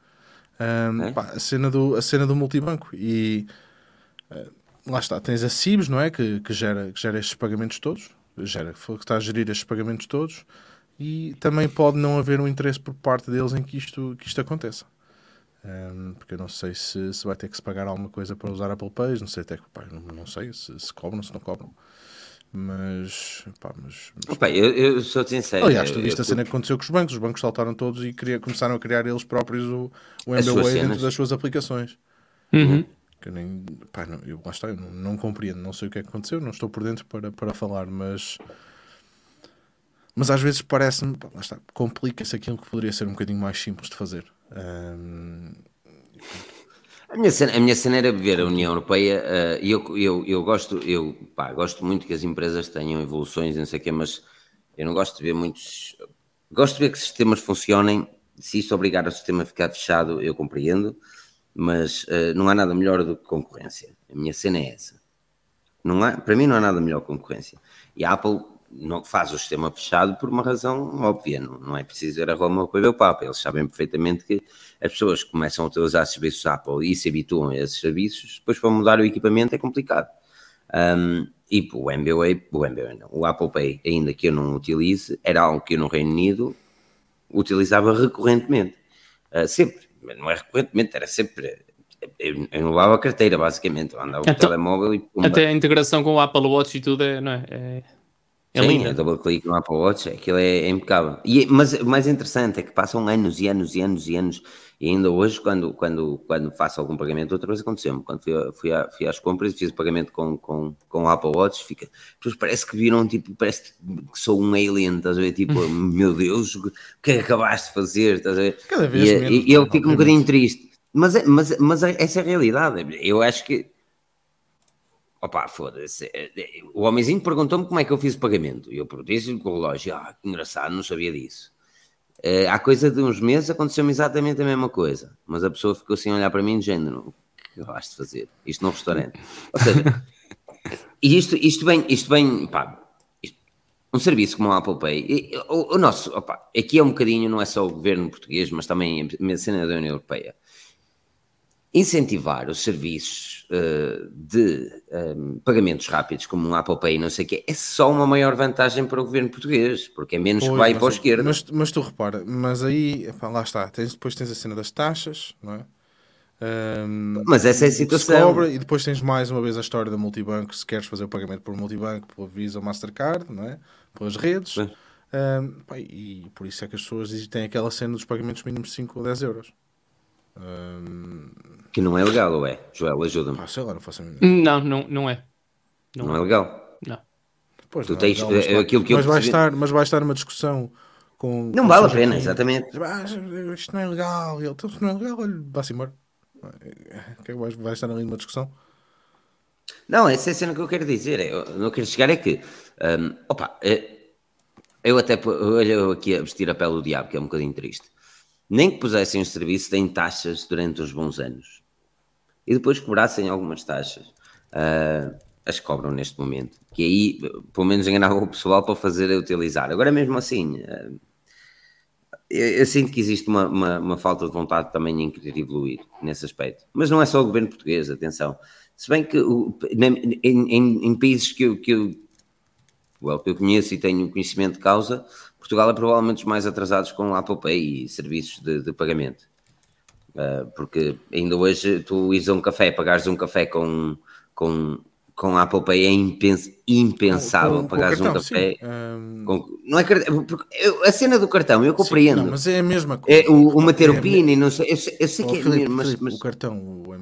Ahm, É? pá, a, cena do, a cena do multibanco. E eh, lá está, tens a CIBS, não é? Que, que, gera, que gera estes pagamentos todos. Gera, que está a gerir estes pagamentos todos. E também pode não haver um interesse por parte deles em que isto, que isto aconteça. Ahm, porque eu não sei se, se vai ter que se pagar alguma coisa para usar Apple Pay, não sei até que, pá, não, não sei se, se cobram, se não cobram. Mas, pá, mas, mas Opa, eu, eu sou sincero. Aliás, tu viste eu- a cena que aconteceu com os bancos. Os bancos saltaram todos e cria- começaram a criar eles próprios o, o MBWay dentro das suas aplicações. Uhum. Que eu nem, pá, não, eu, lá está, eu não, não compreendo, não sei o que é que aconteceu, não estou por dentro para, para falar, mas mas às vezes parece-me, pá, lá está, complica-se aquilo que poderia ser um bocadinho mais simples de fazer. Ahm, A minha, cena, a minha cena era ver a União Europeia eh, e eu, eu, eu gosto eu pá, gosto muito que as empresas tenham evoluções não sei o quê, mas eu não gosto de ver muitos gosto de ver que sistemas funcionem. Se isso obrigar o sistema a ficar fechado eu compreendo mas eh, não há nada melhor do que concorrência. A minha cena é essa. Não há, para mim não há nada melhor que concorrência. E a Apple não faz o sistema fechado por uma razão óbvia, não, não é preciso ir a Roma para ver o Papa, eles sabem perfeitamente que as pessoas que começam a utilizar serviços Apple e se habituam a esses serviços, depois para mudar o equipamento é complicado. Um, e o MBWay, o MBWay não, o Apple Pay, ainda que eu não utilize, era algo que eu no Reino Unido utilizava recorrentemente. Uh, sempre, mas não é recorrentemente, era sempre. Eu, eu não levava a carteira, basicamente, eu andava com o Então, telemóvel e pumba. Até a integração com o Apple Watch e tudo é, não é? É, é Sim, linda. double click no Apple Watch, aquilo é, é impecável. E, mas o mais interessante é que passam anos e anos e anos e anos, e ainda hoje, quando, quando, quando faço algum pagamento, outra vez aconteceu-me, quando fui, fui, a- fui às compras e fiz o pagamento com, com, com o Apple Watch, fica, pessoas parece que viram, tipo, parece que sou um alien, estás a ver? Tipo, meu Deus, o que é que acabaste de fazer? Estás a ver? Cada vez e, menos, e, e eu fico um bocadinho triste. Mas, é- mas, mas é- essa é a realidade. Eu acho que Opa, foda-se. O homenzinho perguntou-me como é que eu fiz o pagamento. E eu perguntei-lhe com o relógio. Ah, que engraçado, não sabia disso. Eh, há coisa de uns meses aconteceu-me exatamente a mesma coisa. Mas a pessoa ficou assim a olhar para mim de género. O que acabaste de fazer? Isto no restaurante. Ou seja, e isto, isto bem, isto bem, pá, isto- um serviço como o Apple Pay, o, o nosso, opa, aqui é um bocadinho, não é só o governo português, mas também a cena da União Europeia incentivar os serviços eh, de eh, pagamentos rápidos, como um Apple Pay, não sei o quê, é só uma maior vantagem para o governo português, porque é menos que Pois, vai mas- para a esquerda. Mas, mas tu repara, mas aí, epá, lá está, tens, depois tens a cena das taxas, não é? Ahm, Mas essa é a que se situação. cobra, e depois tens mais uma vez a história da multibanco, se queres fazer o pagamento por multibanco, pela Visa ou Mastercard, não é? Pelas redes. Sim. Ahm, pá, e por isso é que as pessoas têm aquela cena dos pagamentos mínimos de 5 ou 10 euros. Ahm, Que não é legal, ou é? Joel, ajuda-me. pá, sei lá, não faço a mínima. Não, não, não é. Não, é legal. Não. Pois, Tu não é tens, legal, mas, eh, pá, aquilo que eu mas, vai percebi- estar, mas vai estar uma discussão com. Não com vale a pena, aqui. exatamente. Ah, isto não é legal. E ele, então, não é legal, olha, vá-se embora. Que é que vais, vais estar ali numa discussão? Não, essa é a cena que eu quero dizer. Eu não quero chegar é que, hum, opa, é- eu até olho eu aqui a vestir a pele do diabo, que é um bocadinho triste. Nem que pusessem os serviços, têm taxas durante uns bons anos. E depois cobrassem algumas taxas. ah, as cobram neste momento. Que aí, pelo menos, enganavam o pessoal para fazer a utilizar. Agora, mesmo assim, ah, eu, eu sinto que existe uma, uma- uma falta de vontade também em querer evoluir nesse aspecto. Mas não é só o governo português, atenção. Se bem que o- em, em- em países que eu, que, eu, well, que eu conheço e tenho conhecimento de causa, Portugal é provavelmente os mais atrasados com Apple Pay e serviços de, de pagamento. Uh, porque ainda hoje tu ires a um café, pagares um café com, com, com Apple Pay é impens, impensável. Com- pagares um cartão, café. sim. Hum, com- não é cartão, eu- a cena do cartão eu compreendo. Não, mas é a mesma coisa. É o, o meter É o PIN e não sei, eu sei, eu sei Oh, que é mesmo, mas, mas o cartão o-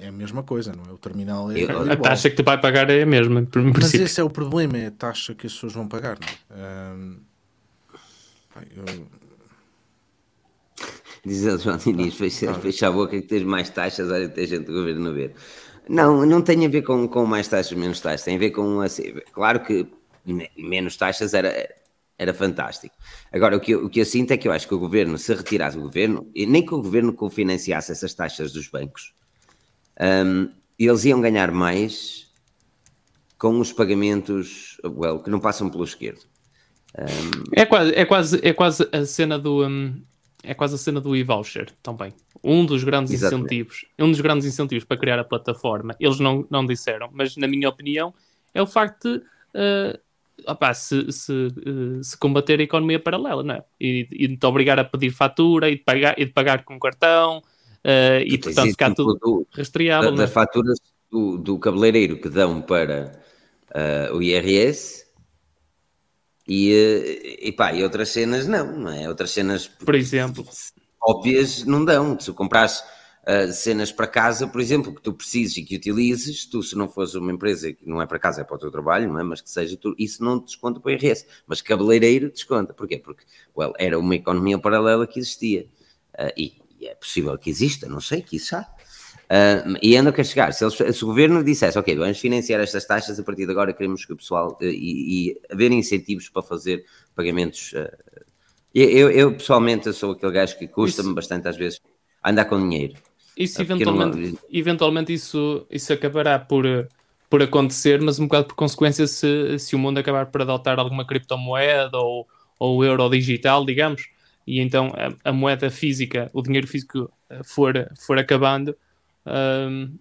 é a mesma coisa, não é? O terminal é, Eu- é a taxa que tu vai pagar é a mesma, Mas princípio. esse é o problema, é a taxa que as pessoas vão pagar, não é? Hum, eu- diz ele, João Diniz, fecha, Ah. fecha a boca que tens mais taxas, olha, tem gente do governo a ver. Não, não tem a ver com, com mais taxas, menos taxas, tem a ver com, assim, claro que menos taxas era, era fantástico. Agora, o que, eu, o que eu sinto é que eu acho que o governo, se retirasse o governo, e nem que o governo cofinanciasse essas taxas dos bancos, hum, eles iam ganhar mais com os pagamentos, well, que não passam pelo esquerdo. É quase, é quase, é quase a cena do hum, é quase a cena do e-voucher também. Um dos grandes Exatamente. incentivos, um dos grandes incentivos para criar a plataforma, eles não, não disseram, mas na minha opinião é o facto de opá, se, se, eh, se combater a economia paralela, não é? E, e de te obrigar a pedir fatura e de pagar, e de pagar com cartão eh, e portanto ficar tudo produto. da- rastreável. não é? das faturas do, do cabeleireiro que dão para o IRS e, eh, e, pá, e outras cenas não, não é? Outras cenas Por exemplo. óbvias não dão. Se comprares ah, cenas para casa, por exemplo, que tu precises e que utilizes, tu se não fores uma empresa que não é para casa, é para o teu trabalho, não é? Mas que seja, tu, isso não te desconta para o IRS. Mas cabeleireiro desconta. Porquê? Porque well, era uma economia paralela que existia. Ah, e, e é possível que exista, não sei, quiçá. Uh, e ainda quer chegar, se, eles- se o governo dissesse, ok, vamos financiar estas taxas, a partir de agora queremos que o pessoal uh, e, e haver incentivos para fazer pagamentos. uh, eu, eu- pessoalmente eu sou aquele gajo que custa-me bastante às vezes andar com dinheiro. Isso É porque não- eventualmente, eventualmente isso, isso acabará por, eh, por acontecer, mas um bocado por consequência se, se o mundo acabar por adotar alguma criptomoeda ou, ou euro digital, digamos, e então a, a moeda física, o dinheiro físico for, for acabando, ahm,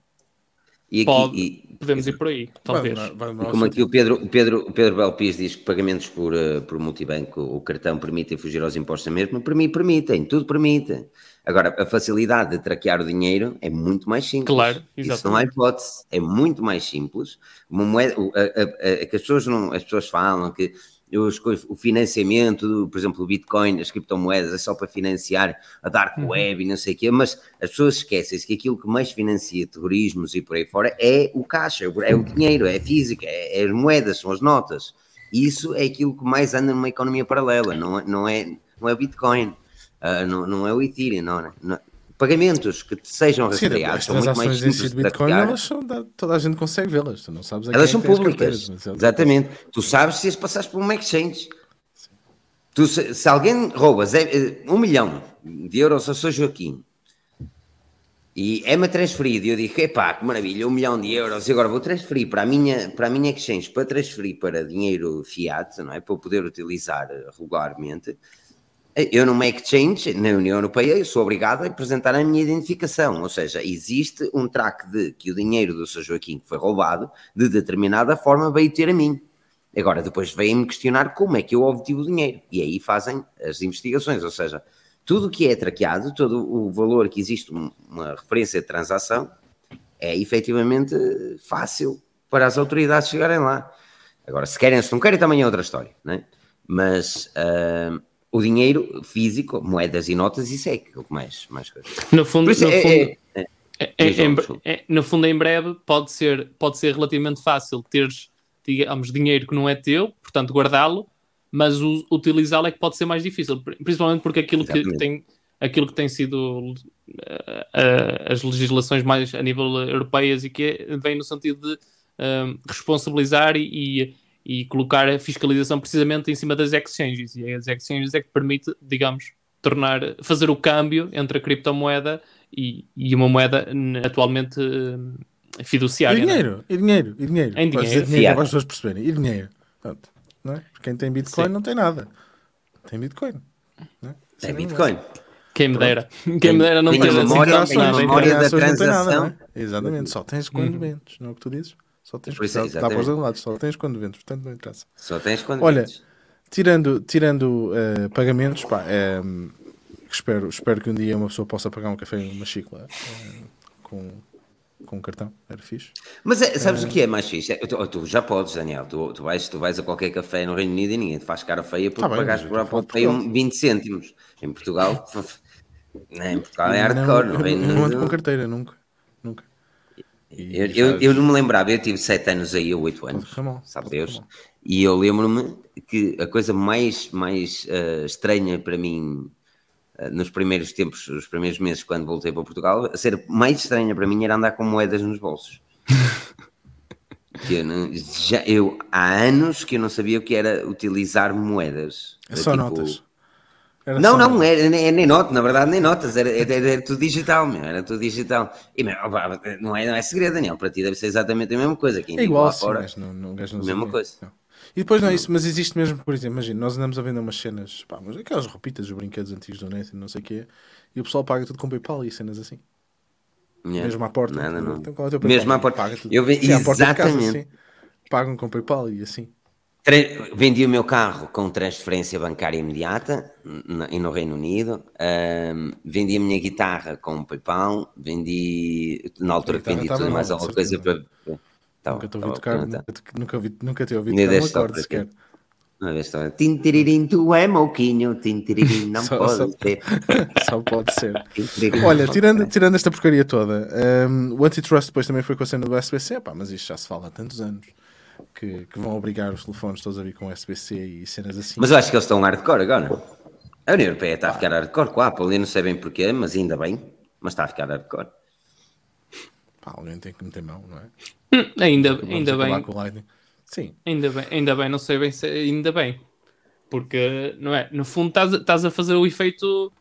E aqui, Pode. e- podemos ir por aí, talvez. vai- vai- e vai- como aqui o Pedro, o Pedro, o Pedro Belpis diz que pagamentos por, uh, por multibanco, o cartão permitem fugir aos impostos mesmo, para mim permitem, tudo permite. Agora, a facilidade de traquear o dinheiro é muito mais simples. Claro, Isso não há hipótese, é muito mais simples. Uma moeda, a- a- a- que as pessoas não, as pessoas falam que os o financiamento, por exemplo, o Bitcoin, as criptomoedas, é só para financiar a dark Uhum. web e não sei o quê, mas as pessoas esquecem-se que aquilo que mais financia terrorismos e por aí fora é o caixa, é o dinheiro, é a física, é, é as moedas, são as notas. E isso é aquilo que mais anda numa economia paralela, não é, não é, não é o Bitcoin, ah, não, não é o Ethereum, não, é? não- pagamentos que sejam rastreados as são muito mais simples de Bitcoin, elas são, da- toda a gente consegue vê-las. Tu não sabes a Elas são é públicas, carteiras, exatamente. Tu sabes se as passares por uma exchange. Tu, se, se alguém rouba eh, um milhão de euros ao São Joaquim e é-me transferido e eu digo, epá, que maravilha, um milhão de euros e agora vou transferir para a minha, para a minha exchange, para transferir para dinheiro fiat, não é? Para eu poder utilizar eh, regularmente. Eu numa exchange, na União Europeia, eu sou obrigado a apresentar a minha identificação, ou seja, existe um track de que o dinheiro do São Joaquim que foi roubado, de determinada forma, veio ter a mim. Agora, depois vêm-me questionar como é que eu obtive o dinheiro. E aí fazem as investigações, ou seja, tudo o que é traqueado, todo o valor que existe, um- uma referência de transação, é efetivamente fácil para as autoridades chegarem lá. Agora, se querem, se não querem, também é outra história, não é? Mas ah, o dinheiro físico, moedas e notas, isso é que o que mais, mais coisa. No fundo, no é- fundo, é- é- É- é- é- no fundo, em breve, pode ser, pode ser relativamente fácil teres, digamos, dinheiro que não é teu, portanto, guardá-lo, mas o- utilizá-lo é que pode ser mais difícil, pri- principalmente porque aquilo que tem aquilo que tem sido eh, eh, as legislações mais a nível europeias e que é- vem no sentido de eh, responsabilizar e, e colocar a fiscalização precisamente em cima das exchanges. E as exchanges é que permite, digamos, tornar, fazer o câmbio entre a criptomoeda e, e uma moeda atualmente eh, E fiduciária. não é? dinheiro, e dinheiro, e dinheiro. Em dinheiro, dizer dinheiro para as pessoas perceberem. E dinheiro. Pronto. Não é? Porque Quem tem Bitcoin Sim. não tem nada. Tem Bitcoin. Não é? Sim, Bitcoin. Quem me dera. Quem me dera não Tem assim memória- tem a nada. Memória tem da ações não tem nada, transação. não é? Exatamente, só tens quando vendes, não é o que tu dizes? Só tens Por isso é, dá, para os dois lados, só tens quando vendes, portanto não interessa. Só tens quando Olha, vendes. Tirando, tirando eh, pagamentos, pá, eh, espero, espero que um dia uma pessoa possa pagar um café e uma xícara eh, com, com um cartão, era fixe. Mas é- sabes o que é mais fixe? É, tu, tu já podes, Daniel. Tu, tu, vais, tu vais a qualquer café no Reino Unido e ninguém te faz cara feia porque Tá pagaste por estou a falar de por aí um Portugal. 20 cêntimos. Em Portugal, não, em Portugal é não, hardcore. no eu Reino não ando com carteira. Nunca. Eu, eu, eu não me lembrava, eu tive 7 anos aí, ou 8 anos, sabe Deus, e eu lembro-me que a coisa mais, mais eh, estranha para mim eh, nos primeiros tempos, os primeiros meses quando voltei para Portugal, a ser mais estranha para mim era andar com moedas nos bolsos. que eu, não- já, eu há anos que eu não sabia o que era utilizar moedas. É só tipo- notas. Era não, só não, era, nem, nem notas, na verdade, nem notas, era, era, era tudo digital, meu, era tudo digital. E, meu, não, é, não é segredo, Daniel, para ti deve ser exatamente a mesma coisa. Quem É igual, lá sim, fora, mas não, não, o gajo não mesma sabe. coisa. Não. E depois não é isso, mas existe mesmo, por exemplo, imagina, nós andamos a vender umas cenas, pá, aquelas roupitas, os brinquedos antigos do net e não sei o quê, e o pessoal paga tudo com PayPal e cenas assim. Yeah. Mesmo à porta. Nada, não. Então, é? Mesmo à porta. Paga tudo. Eu Sim, porta de casa, exatamente. sim. Pagam com PayPal e assim. Vendi o meu carro com transferência bancária imediata e no Reino Unido. Ahm, vendi a minha guitarra com PayPal. Vendi, na altura que vendi tudo mais alguma coisa para. Tava- nunca a tocar, nunca, nunca, ouvi- nunca te ouvi tocar um acorde sequer. Uma vez só. Tintiririm, tu é mouquinho. Tintiririm, não Só- pode só- ser. Só pode ser. Olha, tirando, tirando esta porcaria toda, um, o Antitrust depois também foi com a cena do SBC, pá, mas isto já se fala há tantos anos que, que vão obrigar os telefones todos a vir com SBC e cenas assim. Mas eu acho que eles estão hardcore agora. A União Europeia está a ficar hardcore com a Apple. Eu não sei bem porquê, mas ainda bem. Mas está a ficar hardcore. Pá, alguém tem que meter mão, não é? Hum, ainda, ainda bem, com o Lightning. Sim, ainda bem, ainda bem, não sei bem se ainda bem. Porque, não é? No fundo, estás, a- estás a fazer o efeito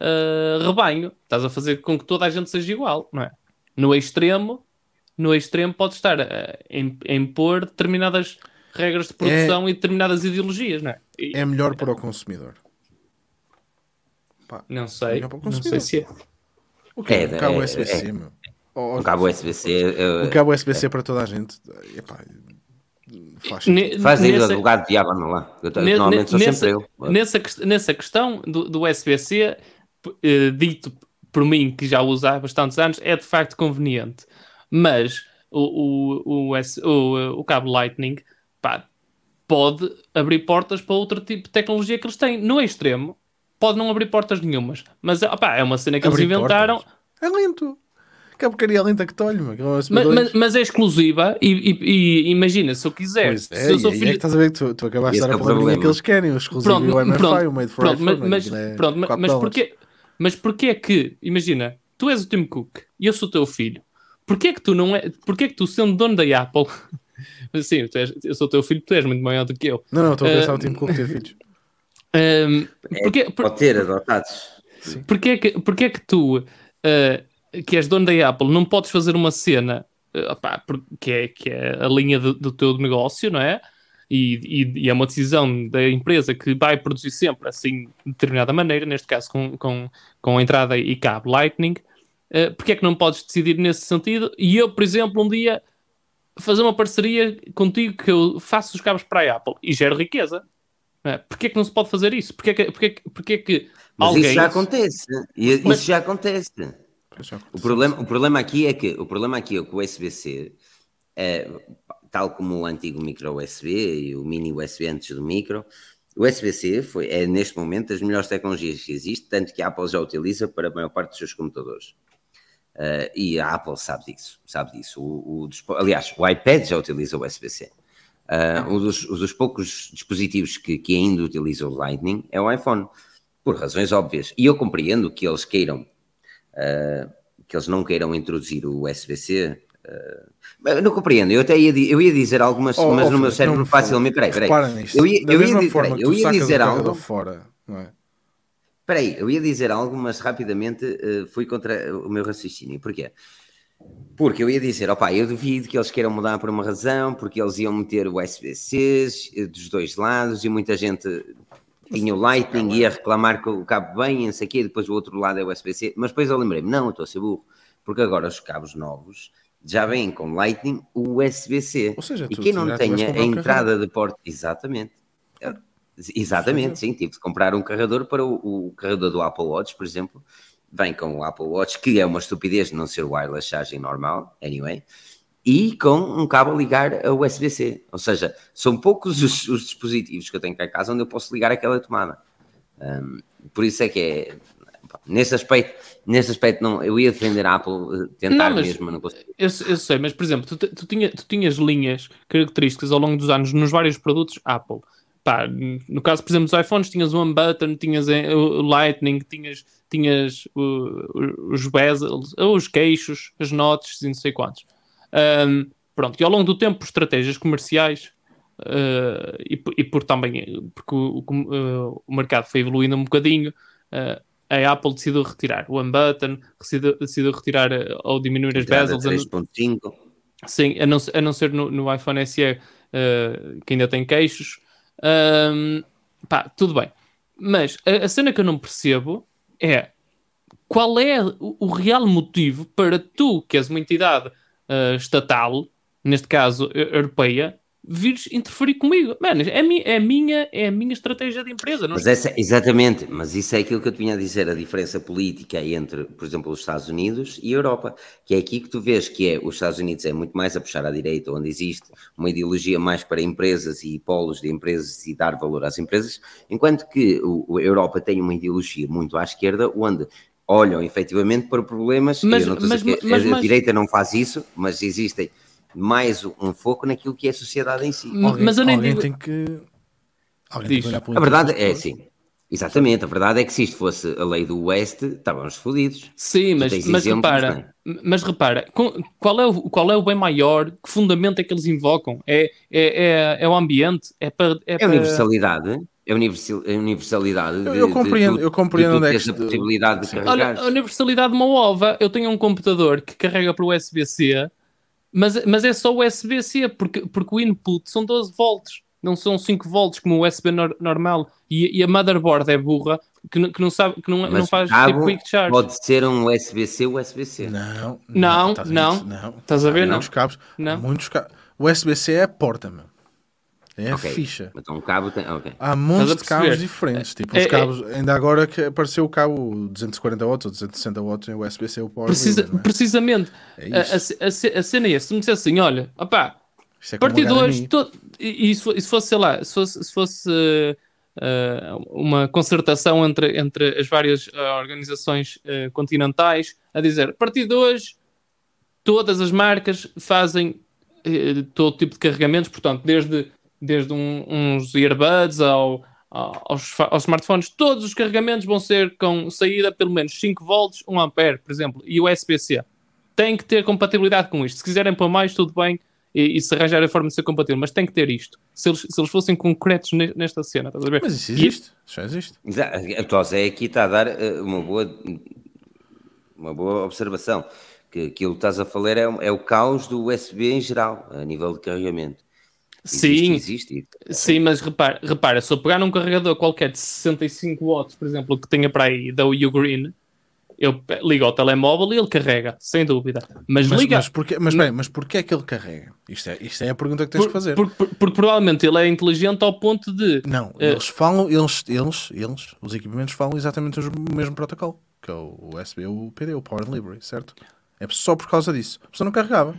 ah, rebanho. Estás a fazer com que toda a gente seja igual, não é? No extremo, no extremo pode estar a, im- a impor determinadas regras de produção e determinadas ideologias, não é? E- é melhor para o consumidor. Pá, Não sei, melhor para o não sei consumidor. se é. O que é? É, Um cabo é, SBC, é. meu. Oh, Um cabo USB-C. eu- Um cabo SBC para toda a gente. Epá, faz Ne-. Faz aí o nessa- advogado de diabo, anda lá. Eu, Ne- normalmente sou ne- sempre nessa, eu. Nessa, nessa questão do, do SBC, p- eh, dito por mim, que já uso há bastantes anos, é de facto conveniente. Mas o, o, o, S- o, o cabo Lightning pá, pode abrir portas para outro tipo de tecnologia que eles têm. No extremo, pode não abrir portas nenhumas. Mas opá, é uma cena que Abrir eles inventaram. portas. É lento. Que é porcaria lenta que tolho, é Mas, USB2. mas- mas é exclusiva e, e- e imagina, se eu quiser, Pois é, se eu sou aí é filho, que estás a ver que tu, tu acabaste de dar é a palavrinha que eles querem, o exclusivo e o MFI, pronto, o Made for pronto, iPhone, mas, é pronto, mas, 4 mas dólares. porquê, mas porquê é que, imagina, tu és o Tim Cook e eu sou o teu filho, porquê é que tu não é, porquê é que tu sendo dono da Apple, sim, tu és- eu sou o teu filho, tu és muito maior do que eu, Não, não, estou a pensar Eh, o Tim Cook ter filhos. Ahm, porquê, por- Pode ter adotados. porquê, é que, porquê é que tu, ah, que és dono da Apple, não podes fazer uma cena ah, opá, que, é, que é a linha do, do teu negócio, não é? E, e- e é uma decisão da empresa que vai produzir sempre assim de determinada maneira, neste caso com, com, com entrada e cabo Lightning. Uh, porque é que não podes decidir nesse sentido? E eu, por exemplo, um dia fazer uma parceria contigo que eu faço os cabos para a Apple e gero riqueza. É? Porquê é que não se pode fazer isso? Porquê é que, porquê é que, porquê é que Mas alguém. isso já acontece. E- Mas- Isso já acontece. O problema, o problema aqui é que o problema aqui é que o USB-C, é, tal como o antigo micro USB e o mini USB antes do micro, o USB-C foi, é neste momento das melhores tecnologias que existe, tanto que a Apple já utiliza para a maior parte dos seus computadores. Uh, e a Apple sabe disso, sabe disso. O, o aliás, o iPad já utiliza o USB-C. Uh, um, dos, um dos poucos dispositivos que, que ainda utiliza o Lightning é o iPhone. por razões óbvias. E eu compreendo que eles queiram, uh, que eles não queiram introduzir o USB-C. Uh, não compreendo, eu até ia, eu ia dizer algumas, Oh, mas oh, no meu cérebro não me facilmente. Peraí, peraí. Eu ia, da eu ia, mesma forma peraí, eu ia dizer algo. fora, não é? Peraí, eu ia dizer algo, mas rapidamente eh, fui contra o meu raciocínio. Porquê? Porque eu ia dizer, opá, eu duvido que eles queiram mudar por uma razão, porque eles iam meter USB-Cs eh, dos dois lados e muita gente tinha o Lightning e ia reclamar que o cabo bem, não sei o quê, depois o outro lado é o USB-C. Mas depois eu lembrei-me, não, eu estou a ser burro, porque agora os cabos novos já vêm com Lightning USB-C. Ou seja, e quem não tenha a entrada de porta, exatamente. Exatamente, sim, tive de comprar um carregador para o, o carregador do Apple Watch, por exemplo, vem com o Apple Watch, que é uma estupidez não ser wireless charging normal, anyway, e com um cabo a ligar a USB-C. Ou seja, são poucos os, os dispositivos que eu tenho cá em casa onde eu posso ligar aquela tomada. Um, por isso é que é. Nesse aspecto, nesse aspecto não, eu ia defender a Apple, eh, tentar Não, mesmo, não consigo. Eu, eu sei, mas por exemplo, tu, tu, tinha- tu tinhas linhas características ao longo dos anos nos vários produtos Apple. Pá, no caso, por exemplo, dos iPhones, tinhas o button, tinhas o Lightning, tinhas, tinhas o- os bezels, os queixos, as notas e não sei quantos. Ahm, pronto, e ao longo do tempo, por estratégias comerciais eh, e, e por também porque o, o- eh, o mercado foi evoluindo um bocadinho, eh, a Apple decidiu retirar o button, decidiu, decidiu retirar ou diminuir as bezels, a não- 3.5. Sim, a não, a não ser no, no iPhone SE eh, que ainda tem queixos. Ahm, pá, tudo bem. Mas a, a cena que eu não percebo é qual é o, o real motivo para tu, que és uma entidade eh, estatal, neste caso eu- europeia, vires interferir comigo. Mano, é, a mi- é a minha, é a minha estratégia de empresa. Não Mas essa, exatamente, mas isso é aquilo que eu te vinha a dizer, a diferença política entre, por exemplo, os Estados Unidos e a Europa, que é aqui que tu vês que é, os Estados Unidos é muito mais a puxar à direita, onde existe uma ideologia mais para empresas e polos de empresas e dar valor às empresas, enquanto que o, a Europa tem uma ideologia muito à esquerda, onde olham efetivamente para problemas, Mas- a mas- que mas- a mas- direita não faz isso, mas existem mais um foco naquilo que é a sociedade em si. Alguém, mas eu nem alguém digo- tem que. Alguém tem que olhar para o A verdade é assim. Exatamente, a verdade é que se isto fosse a lei do Oeste, estávamos fodidos. Sim, mas, tens mas repara, mas repara, qual é, o, qual é o bem maior? Que fundamento é que eles invocam? É, é, é, é o ambiente? É para. É, É para- universalidade. É universal- é universalidade. Eu- de- eu de compreendo- tu- eu compreendo de onde é que a possibilidade de. Olha, a universalidade de uma ova, eu tenho um computador que carrega para o USB-C, mas, mas é só USB-C, porque, porque o input são 12 volts, não são 5 volts como o USB nor- normal. E, e a motherboard é burra, que, não- que não sabe, que não, Mas não faz cabo tipo quick charge. Pode ser um USB-C, USB-C. Não, Não, estás a não. ver? não. Estás a ver? Há Não. Muitos cabos. Não. Muitos cabos. O USB-C é a porta, meu. É a Ok. ficha. Então o cabo tem. Ok. Há montes a de cabos diferentes. Tipo, É- os é- cabos. Ainda agora que apareceu o cabo 240 watts ou 260 watts em USB-C, o Power Precisa- é? precisamente. É a, isso. a, a, ce- a cena é essa. Se me dissesse assim, olha, opá, é HDMI. 2, todo, e, e se, fo- se fosse, sei lá, se fosse, se fosse eh, uma concertação entre, entre as várias eh, organizações eh, continentais a dizer, partido 2, todas as marcas fazem todo tipo de carregamentos, portanto, desde, desde um- uns earbuds ao, ao- aos, aos smartphones, todos os carregamentos vão ser com saída pelo menos 5 volts, 1 ampere, por exemplo, e USB-C. Tem que ter compatibilidade com isto. Se quiserem pôr mais, tudo bem, e, e se arranjar a forma de ser compatível, mas tem que ter isto. Se eles, se eles fossem concretos ne- nesta cena, estás a ver? Mas isso E- existe. Já existe. Então, Zé aqui está a dar eh, uma boa, uma boa observação. Que aquilo que estás a falar é, é o caos do USB em geral, a nível de carregamento. Existe, Sim, Existe. sim, mas repara, repara, se eu pegar num carregador qualquer de 65 watts, por exemplo, que tenha para aí da Ugreen, eu pe- ligo ao telemóvel e ele carrega, sem dúvida. Mas, Mas, liga. mas, porquê, mas, bem, mas porquê é que ele carrega? Isto é, isto é a pergunta que tens por- de fazer. por- por- porque provavelmente ele é inteligente ao ponto de. Não, Eh, eles falam, eles, eles, eles, os equipamentos falam exatamente o mesmo protocolo, que é o USB, o PD, o Power Delivery, certo? É só por causa disso. A pessoa não carregava.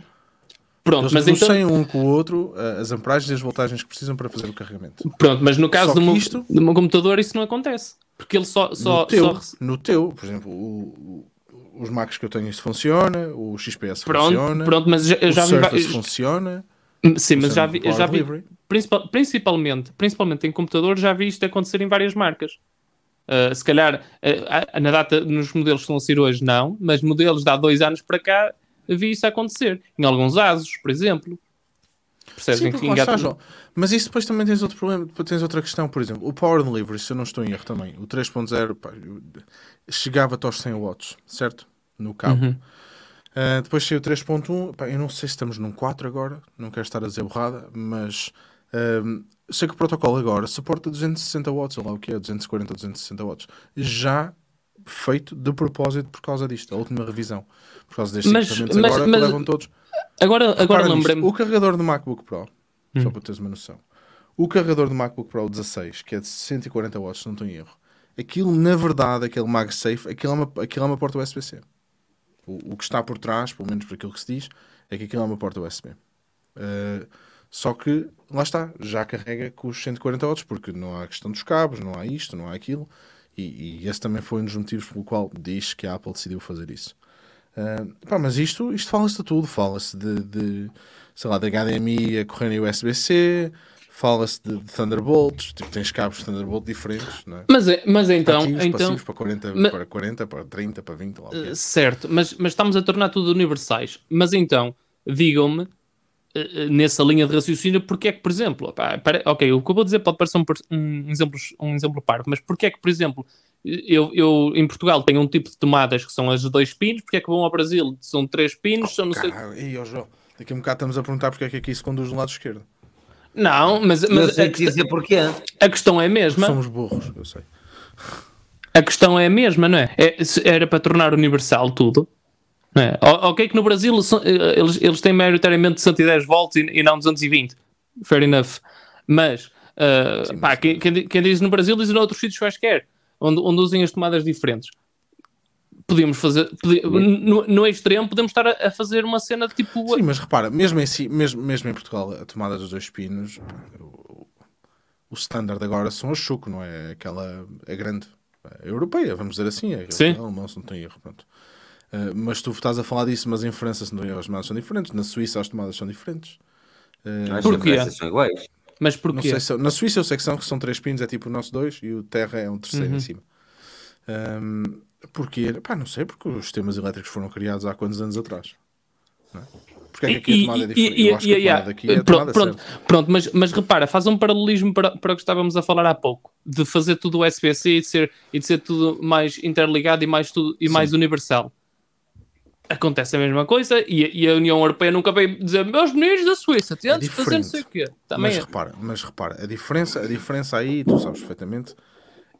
Pronto, Eles mas então. um com o outro eh, as amperagens e as voltagens que precisam para fazer o carregamento. Pronto, mas no caso do meu, isto- do meu computador isso não acontece. Porque ele só. só, no, teu, só- no teu, por exemplo, o- o- os Macs que eu tenho isto funciona, o XPS Pronto, funciona, pronto, mas já- eu o já vi. Funciona. Sim, mas já vi, já vi principal- principalmente, principalmente em computador, já vi isto acontecer em várias marcas. Uh, se calhar, uh, na data, nos modelos que estão a sair hoje, não, mas modelos de há dois anos para cá, vi isso acontecer. Em alguns ASUS, por exemplo. Percebes? Sim, porque está, João. Mas isso depois também tens outro problema, depois tens outra questão, por exemplo, o Power Delivery, se eu não estou em erro também, o 3.0 pá, eu- chegava-te aos 100 watts, certo? No cabo. Uhum. Uh, depois saiu o 3.1, pá, eu não sei se estamos num 4 agora, não quero estar a dizer borrada, mas um, sei que o protocolo agora suporta 260 watts, ou lá o que é, 240 ou 260 watts, já feito de propósito por causa disto, a última revisão, por causa destes Mas- equipamentos mas- agora mas- levam todos Agora, agora lembrei-me. O carregador do MacBook Pro, Hum. só para teres uma noção, o carregador do MacBook Pro 16, que é de 140 watts, não estou em erro, aquilo na verdade, aquele MagSafe, aquilo é uma, aquilo é uma porta USB-C. O, o que está por trás, pelo menos por aquilo que se diz, é que aquilo é uma porta USB. Uh, só que, lá está, já carrega com os 140 watts, porque não há questão dos cabos, não há isto, não há aquilo, e, e esse também foi um dos motivos pelo qual diz que a Apple decidiu fazer isso. Uh, pá, mas isto, isto fala-se de tudo. Fala-se de, de, sei lá, de HDMI a correr em USB-C, fala-se de, de Thunderbolts, tipo, tens cabos de Thunderbolt diferentes, não é? Mas, é- mas então, Ativos, então passivos para 40, mas- para 40, para 30, para 20, lá eh, certo, mas, mas estamos a tornar tudo universais. Mas então, digam-me, nessa linha de raciocínio, porque é que, por exemplo, pá, pare- ok, o que eu vou dizer pode parecer um, um exemplo, um exemplo parvo, mas porque é que, por exemplo, eu, eu em Portugal tenho um tipo de tomadas que são as de dois pinos, porque é que vão ao Brasil são três pinos, são não sei... Ei, ó João, daqui a um bocado estamos a perguntar porque é que aqui se conduz do lado esquerdo. Não, mas, Mas mas eu sei a, questão, dizer porquê. a questão é a mesma. Somos burros, eu sei. A questão é a mesma, não é? É- se era para tornar universal tudo. Não é? Ok, que no Brasil eh, eles, eles têm maioritariamente 110 volts e, e não 220. Fair enough. Mas, eh, Sim, pá, mas- quem, quem di- quem diz no Brasil diz noutros sítios quaisquer, onde, onde usem as tomadas diferentes. Podíamos fazer, podi- no, no extremo, podemos estar a, a fazer uma cena de tipo. Sim, mas repara, mesmo em, si, mesmo, mesmo em Portugal, a tomada dos dois pinos, o, o standard agora são a Chuco, não é? Aquela, é grande, é europeia, vamos dizer assim, é Sim. alemão, se não tem erro, pronto. Uh, mas tu estás a falar disso, mas em França, se não erro, as tomadas são diferentes, na Suíça as tomadas são diferentes. Uh, As Porquê? diferenças são iguais. Mas não porquê? sei se- na Suíça eu sei que são, que são três pinos, é tipo o nosso dois, e o terra é um terceiro Uhum. em cima. Um, porque, pá, não sei, porque os sistemas elétricos foram criados há quantos anos atrás? Não é? Porque é que aqui a tomada é diferente? eu acho que a tomada daqui é a pronto, tomada pronto, certa. pronto, mas, mas repara, faz um paralelismo para, para o que estávamos a falar há pouco, de fazer tudo USB-C e de ser, e de ser tudo mais interligado e mais, tudo, e mais universal. Acontece a mesma coisa e, e a União Europeia nunca veio dizer meus meninos da Suíça, tentem fazer não sei o quê. Também mas é- repara, mas repara, a diferença, a diferença aí, tu sabes perfeitamente,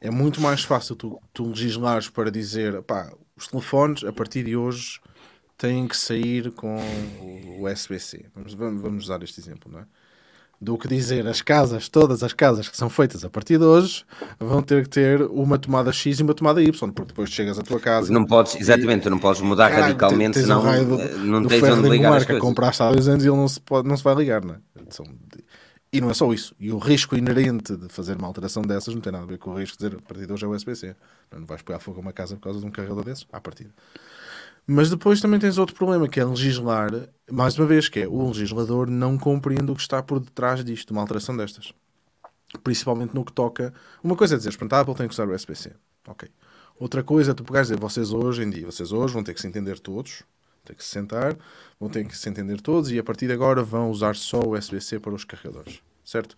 é muito mais fácil tu, tu legislares para dizer, pá, os telefones a partir de hoje têm que sair com o USB-C. Vamos, vamos, vamos usar este exemplo, não é? Do que dizer as casas, todas as casas que são feitas a partir de hoje, vão ter que ter uma tomada X e uma tomada Y, porque depois chegas à tua casa. Não podes, exatamente, tu não podes mudar radicalmente, tens senão um do, não do tens onde de ligar as marca coisas. compraste há dois anos e ele não se, pode, não se vai ligar, não é? São- E não é só isso. E o risco inerente de fazer uma alteração dessas não tem nada a ver com o risco de dizer a partir de hoje é USB-C. Não vais pegar fogo a uma casa por causa de um carregador desses, à partida. Mas depois também tens outro problema, que é legislar, mais uma vez, que é o legislador não compreende o que está por detrás disto, uma alteração destas. Principalmente no que toca. Uma coisa é dizer, pronto, a Apple tem que usar o USB-C. Ok. Outra coisa é tu pegares dizer, vocês hoje em dia, vocês hoje vão ter que se entender todos, ter que se sentar, vão ter que se entender todos e a partir de agora vão usar só o USB-C para os carregadores. Certo?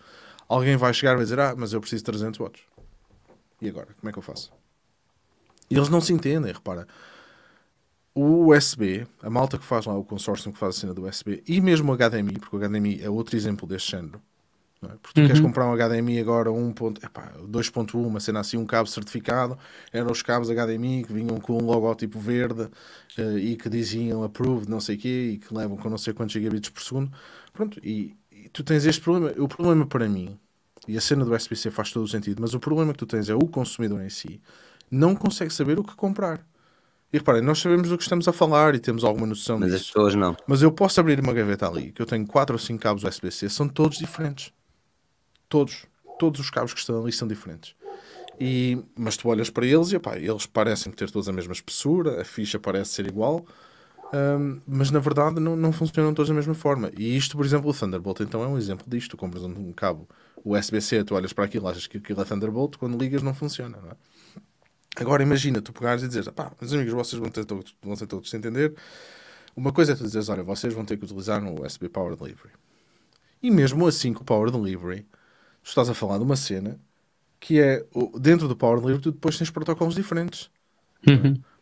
Alguém vai chegar e vai dizer, ah, mas eu preciso de 300 watts. E agora? Como é que eu faço? E eles não se entendem, repara. O USB, a malta que faz lá o consórcio que faz a cena do USB, e mesmo o HDMI, porque o HDMI é outro exemplo deste género. é? Porque tu queres comprar um HDMI agora 1. ponto- epá, 2.1, uma cena assim, um cabo certificado. Eram os cabos HDMI que vinham com um logótipo verde eh, e que diziam approved, não sei o quê, e que levam com não sei quantos gigabits por segundo. Pronto, e, e tu tens este problema. O problema para mim, e a cena do USB-C faz todo o sentido, mas o problema que tu tens é o consumidor em si não consegue saber o que comprar. E reparem, nós sabemos do que estamos a falar e temos alguma noção Mas as disso. pessoas não. Mas eu posso abrir uma gaveta ali, que eu tenho 4 ou 5 cabos USB-C, são todos diferentes. Todos. Todos os cabos que estão ali são diferentes. E, mas tu olhas para eles e epá, eles parecem ter todos a mesma espessura, a ficha parece ser igual, Um, mas na verdade não, não funcionam todos da mesma forma. E isto, por exemplo, o Thunderbolt então é um exemplo disto. Tu compras um, um cabo USB-C, tu olhas para aquilo, achas que aquilo é Thunderbolt, quando ligas não funciona. Não é? Agora imagina, tu pegares e dizeres, pá, meus amigos, vocês vão ter todos, vão ter todos a entender. Uma coisa é tu dizeres, olha, vocês vão ter que utilizar um USB Power Delivery. E mesmo assim, com o Power Delivery, tu estás a falar de uma cena que é, dentro do Power Delivery, tu depois tens protocolos diferentes.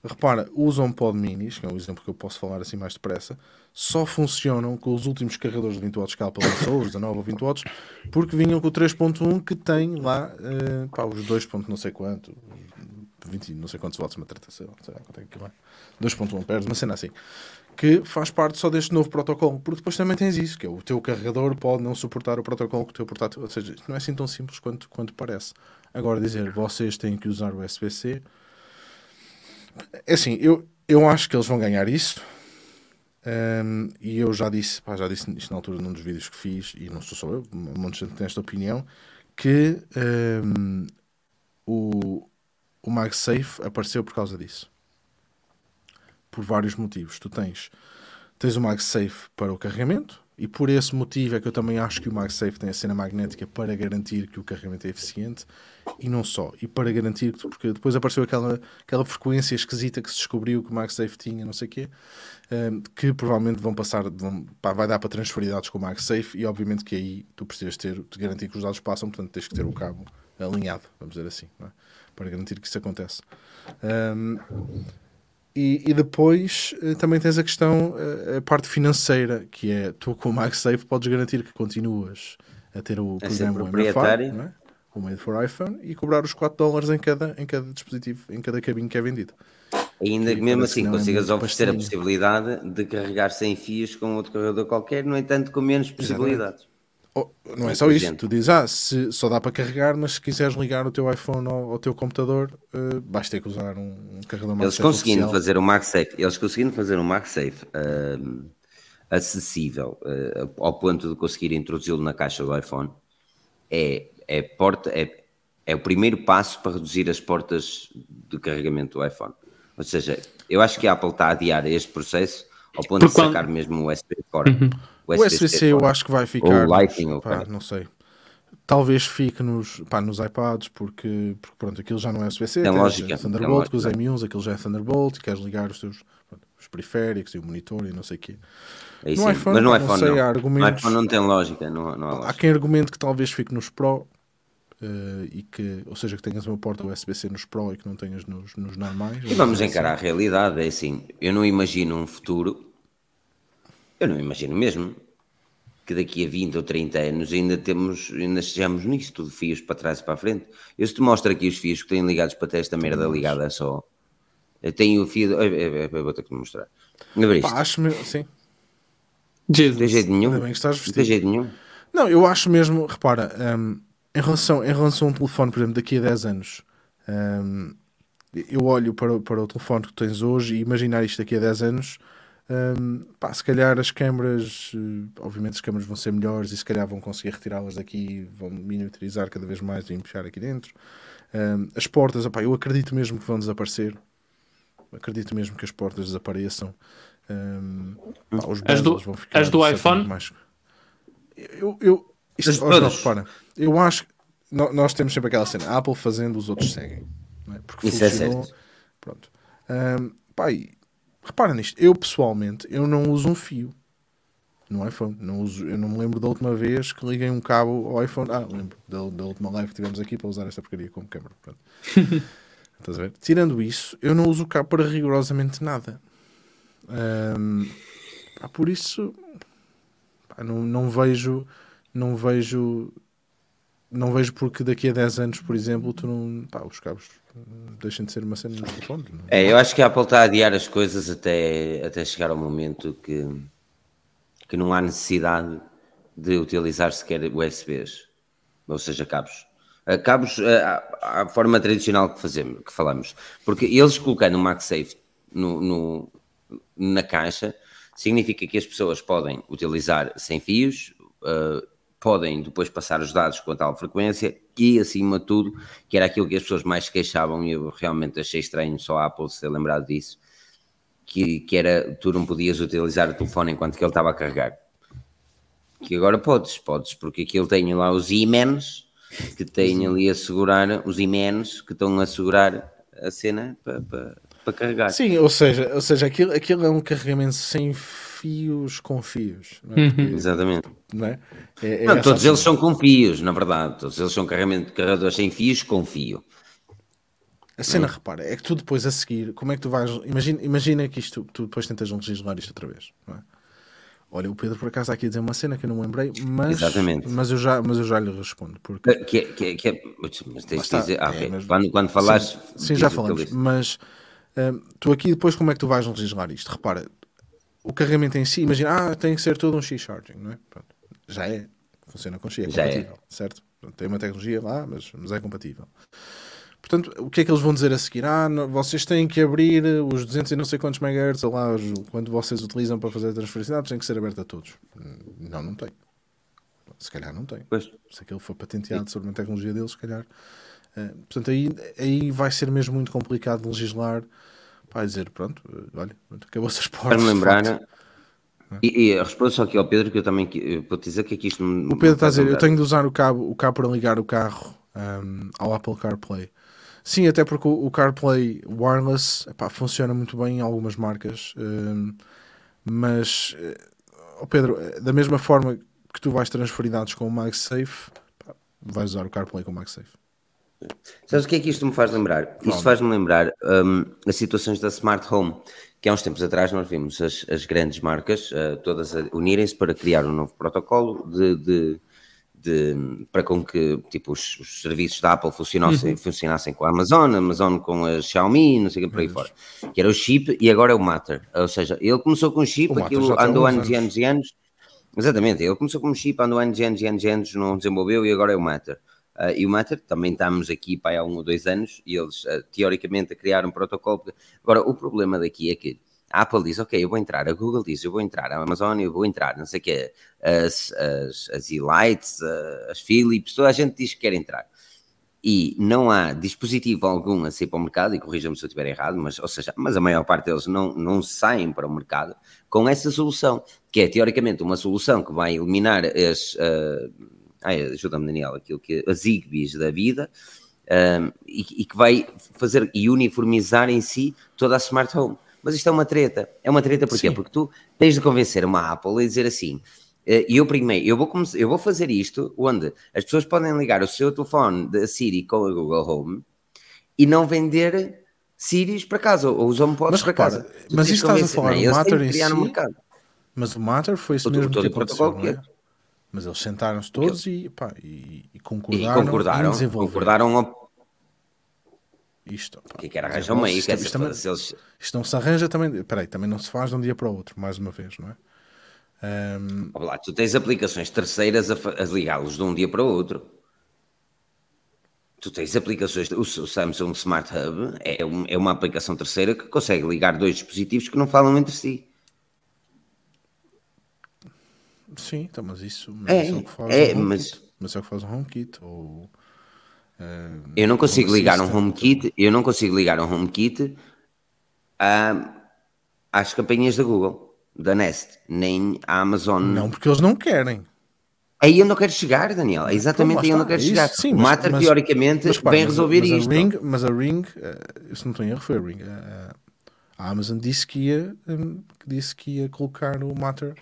Repara, os HomePod Minis, que é um exemplo que eu posso falar assim mais depressa, só funcionam com os últimos carregadores de 20 watts que a Apple lançou, os 19 ou 20 watts, porque vinham com o 3.1 que tem lá eh, pá, os 2. ponto não sei quanto, 20 não sei quantos watts, uma treta, sei lá, quanto é que é. 2.1 amperes, uma cena assim. Que faz parte só deste novo protocolo, porque depois também tens isso, que é o teu carregador pode não suportar o protocolo que o teu portátil, ou seja, não é assim tão simples quanto, quanto parece. Agora dizer, vocês têm que usar o USB-C, é assim, eu, eu acho que eles vão ganhar isso. Hum, e eu já disse, pá, já disse isto na altura num dos vídeos que fiz, e não sou só eu, um monte de gente tem esta opinião, que hum, o, o MagSafe apareceu por causa disso. Por vários motivos. Tu tens, tens o MagSafe para o carregamento, e por esse motivo é que eu também acho que o MagSafe tem a cena magnética para garantir que o carregamento é eficiente e não só, e para garantir que, porque depois apareceu aquela, aquela frequência esquisita que se descobriu que o MagSafe tinha, não sei o quê, um, que provavelmente vão passar, vão, pá, vai dar para transferir dados com o MagSafe e obviamente que aí tu precisas ter, te garantir que os dados passam, portanto tens que ter o cabo alinhado, vamos dizer assim, não é? Para garantir que isso acontece. Um, e, e depois eh, também tens a questão, eh, a parte financeira, que é tu com o MagSafe podes garantir que continuas a ter o A ser programa MFI, proprietário. não é? o Made for iPhone, e cobrar os 4 dólares em cada, em cada dispositivo, em cada cabinho que é vendido. Ainda que mesmo assim é consigas muito oferecer a possibilidade de carregar sem fios com outro carregador qualquer, no entanto com menos possibilidades. Oh, não é só isso, tu dizes, ah, se, só dá para carregar, mas se quiseres ligar o teu iPhone ao, ao teu computador, vais ter que usar um, um carregador mais Eles conseguindo fazer o MagSafe, eles conseguindo fazer um MagSafe ahm, acessível ah, ao ponto de conseguir introduzi-lo na caixa do iPhone, é, é, porta, é, é o primeiro passo para reduzir as portas de carregamento do iPhone. Ou seja, eu acho que a Apple está a adiar este processo ao ponto Porque de quando- sacar mesmo o USB fora. O USB-C eu acho que vai ficar. Ou Lightning, ou pá, não sei. Talvez fique nos, pá, nos iPads, porque, porque pronto, aquilo já não é USB-C, Tem lógica, Thunderbolt, tem com os lógica. M1s, aquilo já é Thunderbolt, e queres ligar os teus pronto, os periféricos e o monitor e não sei o quê. Aí No sim, iPhone, mas no pá, não iPhone sei, não. há argumentos- No iPhone não tem lógica, não, não há Há lógica. quem argumente que talvez fique nos Pro, eh, e que, ou seja, que tenhas uma porta USB-C nos Pro e que não tenhas nos, nos normais. E vamos encarar a realidade, é assim, eu não imagino um futuro, eu não imagino mesmo, que daqui a 20 ou 30 anos ainda temos, ainda estejamos nisto, de fios para trás e para a frente. Eu se te mostro aqui os fios que têm ligados para ter esta merda ligada só. Eu tenho o fio, eu, vou ter que te mostrar. Abriste. Pá, acho mesmo, sim. Jesus. jeito nenhum. Ainda bem que estás Não vestido. tem jeito nenhum. Não, eu acho mesmo, repara, hum, em, relação, em relação a um telefone, por exemplo, daqui a 10 anos, hum, eu olho para, para o telefone que tens hoje e imaginar isto daqui a 10 anos, hum, pá, se calhar as câmaras, eh, obviamente as câmaras vão ser melhores e se calhar vão conseguir retirá-las daqui, vão miniaturizar cada vez mais e empuxar aqui dentro. Hum, as portas, opá, eu acredito mesmo que vão desaparecer. Acredito mesmo que as portas desapareçam. Hum, pá, os As do- vão ficar as do iPhone? mais- eu, eu, isto, As repara, eu acho que nó- nós temos sempre aquela cena, a Apple fazendo, os outros seguem. não é? Porque Isso é funcionou. certo. Pronto. Ahm, pá, e repara nisto, eu pessoalmente eu não uso um fio no iPhone. Não uso, eu não me lembro da última vez que liguei um cabo ao iPhone. Ah, lembro da, da última live que tivemos aqui para usar esta porcaria como câmera. Estás a ver? Tirando isso, eu não uso o cabo para rigorosamente nada. Pá, por isso, pá, não, não vejo, não vejo, não vejo porque daqui a 10 anos, por exemplo, tu não, pá, os cabos deixem de ser uma cena nos telefones. não? É, eu acho que a Apple está a adiar as coisas até, até chegar ao momento que, que não há necessidade de utilizar sequer USBs, ou seja, cabos. Ah, Cabos, ah, à, à forma tradicional que fazemos, que falamos, porque eles colocando o MagSafe no, no- na caixa significa que as pessoas podem utilizar sem fios, ah, podem depois passar os dados com tal frequência e, acima de tudo, que era aquilo que as pessoas mais queixavam e eu realmente achei estranho só a Apple se ter lembrado disso, que, que era tu não podias utilizar o telefone enquanto que ele estava a carregar. Que agora podes, podes, porque aquilo tem lá os imens que têm ali a segurar, os imens que estão a segurar a cena para, para, para carregar. Sim, ou seja, ou seja aquilo, aquilo é um carregamento sem fios com fios. Não é? Porque, Exatamente. não é? É- é Não, todos eles são com fios, na verdade. Todos eles são carregadores sem fios com fio. A cena, repara, é que tu depois a seguir, como é que tu vais. Imagina, imagina que isto, tu depois tentas legislar isto outra vez. Não é? Olha, o Pedro por acaso está aqui a dizer uma cena que eu não me lembrei, mas, Exatamente. mas, eu, já, mas eu já lhe respondo. Porque, Que, que, é- que é- mas tens de dizer. Ah, é, ok. mas- quando, quando falares. sim, sim, já falamos, mas hum, tu aqui depois como é que tu vais legislar isto? Repara, o carregamento em si, imagina, ah, tem que ser todo um X-Charging, não é? Pronto, já é, funciona com X, é Já é. compatível, certo? Portanto, tem uma tecnologia lá, mas, mas é compatível. Portanto, o que é que eles vão dizer a seguir? Ah, não- vocês têm que abrir os 200 e não sei quantos megahertz, ou lá, quando vocês utilizam para fazer a transferência de dados, tem que ser aberto a todos. Hum, Não, não tem. Se calhar não tem. Pois. Se aquilo for patenteado sobre uma tecnologia deles, se calhar. Eh, portanto, aí, aí vai ser mesmo muito complicado legislar para dizer, pronto, olha, acabou-se as portas. Para lembrar. facto. E, e respondo só aqui ao Pedro, que eu também que- eu vou-te dizer que aqui isto. O Pedro está a dizer, eu tenho de usar o cabo, o cabo para ligar o carro ahm, ao Apple CarPlay. Sim, até porque o, o CarPlay wireless epá, funciona muito bem em algumas marcas, ahm, mas, ó Pedro, eh, da mesma forma que tu vais transferir dados com o MagSafe, pá, vais usar o CarPlay com o MagSafe. Sabes o que é que isto me faz lembrar? Isto faz-me lembrar hum, as situações da Smart Home, que há uns tempos atrás nós vimos as, as grandes marcas uh, todas unirem-se para criar um novo protocolo de, de- de- para com que tipo, os, os serviços da Apple funcionassem, funcionassem com a Amazon, a Amazon com a Xiaomi, não sei o que por aí fora. Que era o chip e agora é o Matter. Ou seja, ele começou com o chip, O aquilo andou uns anos e anos. anos e anos. Exatamente, ele começou como chip, andou anos e anos e anos e anos, não desenvolveu e agora é o Matter. Ah, e o Matter, também estamos aqui para há um ou dois anos e eles, ah, teoricamente, a criar um protocolo. Agora, o problema daqui é que a Apple diz, ok, eu vou entrar, a Google diz, eu vou entrar, a Amazon, eu vou entrar, não sei o quê, as, as, as ah, as Philips, toda a gente diz que quer entrar. E não há dispositivo algum a sair para o mercado, e corrija-me se eu estiver errado, mas, ou seja, mas a maior parte deles não, não saem para o mercado com essa solução, que é teoricamente uma solução que vai eliminar as, ah, ai, ajuda-me Daniel, aquilo que as Zigbees da vida um, e, e que vai fazer e uniformizar em si toda a smart home. Mas isto é uma treta. É uma treta porquê? Sim. Porque tu tens de convencer uma Apple a dizer assim. eh, Eu primeiro, eu vou, come- eu vou fazer isto onde as pessoas podem ligar o seu telefone da Siri com a Google Home e não vender Siris para casa ou os HomePods para repara, casa. Tu mas isto estás a falar não é? têm Matter em si? mercado. Mas o Matter foi isso mesmo que o aconteceu, não é? Que Mas eles sentaram-se todos e, pá, e, e E concordaram, concordaram, em concordaram ao isto. pá. que quer Mas arranjar não um meio. se- quer isto, dizer, também, eles- isto não se arranja também. Peraí, também não se faz de um dia para o outro, mais uma vez, não é? Lá, tu tens aplicações terceiras a, a ligá-los de um dia para o outro. Tu tens aplicações, o, o Samsung Smart Hub é, um- é uma aplicação terceira que consegue ligar dois dispositivos que não falam entre si. Sim, então, mas isso, mas É, isso é o que faz é, HomeKit. mas- mas é o que faz o HomeKit. Ou, ahm, Eu não consigo Home ligar um HomeKit, eu não consigo ligar um HomeKit a, às campanhas da Google, da Nest, nem à Amazon. Não, porque eles não querem. Aí eu não quero chegar, Daniel. É exatamente Então, lá aí eu não quero é isso, chegar. sim, o mas- Matter, mas- teoricamente, Mas, vem mas a- resolver mas a isto. Ring, mas a Ring, eh, se não estou em erro, foi a Ring. eh, a Amazon disse que ia, que disse que ia colocar o Matter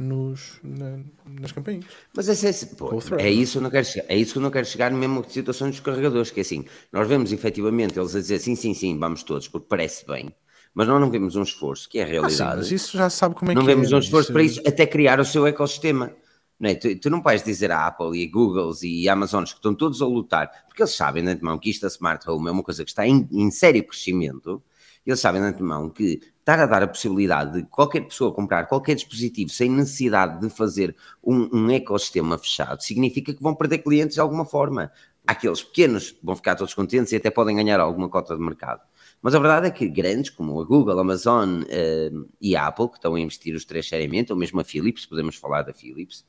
nos, na- nas campanhas. Mas esse, esse- pô, é não é? isso que eu não quero chegar. É isso que eu não quero chegar mesmo com situações dos carregadores, que é assim, nós vemos efetivamente eles a dizer sim, sim, sim, vamos todos, porque parece bem, mas nós não vemos um esforço, que é a Ah, sim, realidade. mas isso já sabe como é não que vemos é. um esforço Isso- para isso, até criar o seu ecossistema. Não é? tu, tu não vais dizer à Apple e a Google e a Amazon que estão todos a lutar, porque eles sabem de antemão que isto da Smart Home é uma coisa que está em, em sério crescimento, eles sabem de antemão que estar a dar a possibilidade de qualquer pessoa comprar qualquer dispositivo sem necessidade de fazer um, um ecossistema fechado, significa que vão perder clientes de alguma forma. Aqueles pequenos vão ficar todos contentes e até podem ganhar alguma cota de mercado. Mas a verdade é que grandes como a Google, a Amazon eh, e a Apple, que estão a investir os três seriamente, ou mesmo a Philips, podemos falar da Philips,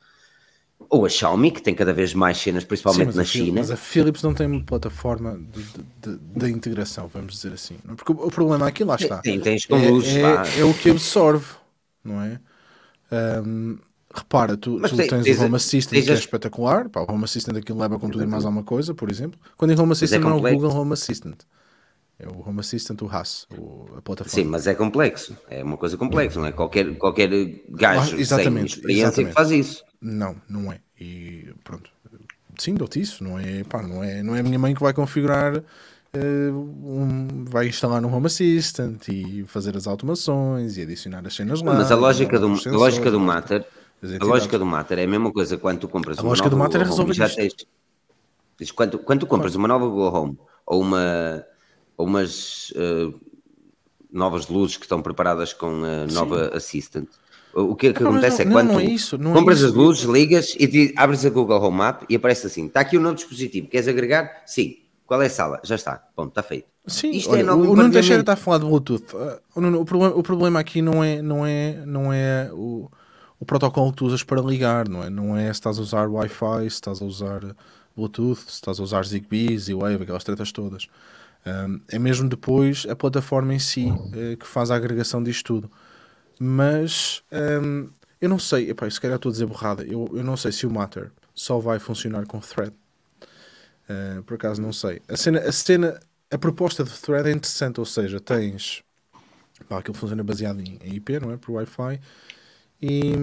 Ou a Xiaomi, que tem cada vez mais cenas, principalmente mas na China. Mas a Philips não tem uma plataforma de, de- de- integração, vamos dizer assim. é? Porque o, problema aqui, lá está. Tem- tens com é, luzes, é- é o que absorve, não é? Ahm, repara, tu, tu tem- tens, o Home Assistant que é espetacular. Pá, o Home Assistant aquilo leva com tudo e mais alguma coisa, por exemplo. Quando digo Home Assistant, não é o. Google Home Assistant. É o Home Assistant, o HAS, o- a plataforma. Sim, mas é complexo. É uma coisa complexa, não é? Qualquer, qualquer gajo Ah, sem experiência exatamente. que faz isso. Não, não é. E pronto. Sim, dou-te isso. Não é, pá, não, é, não é a minha mãe que vai configurar, eh, um, vai instalar um Home Assistant e fazer as automações e adicionar as cenas lá. Mas a lógica do, a lógica do sensores, Matter, a lógica do Matter é a mesma coisa quando tu compras A uma lógica do nova Matter é resolver já tens, quando, quando tu compras uma nova Google Home ou uma ou umas eh, novas luzes que estão preparadas com a nova Assistant. O que, é que acontece não- é quando não, não é isso, é compras isso. as luzes, ligas e di- abres a Google Home App e aparece assim: está aqui o novo dispositivo, queres agregar? Sim. Qual é a sala? Já está. Ponto, está feito. Sim, Isto olha, é o, Nuno Teixeira está a falar de Bluetooth. Ah, o, o problema, o problema aqui não é, não é, não é o, o protocolo que tu usas para ligar, não é? Não é se estás a usar Wi-Fi, se estás a usar Bluetooth, se estás a usar Zigbee, Z-Wave, aquelas tretas todas. Ahm, é mesmo depois a plataforma em si eh, que faz a agregação disto tudo. Mas ahm, eu não sei, epá, se calhar estou a dizer borrada, eu, eu não sei se o Matter só vai funcionar com Thread. Uh, por acaso não sei. A cena, a cena, a proposta de thread é interessante, ou seja, tens pá, aquilo funciona baseado em, em IP, não é? Por Wi-Fi e,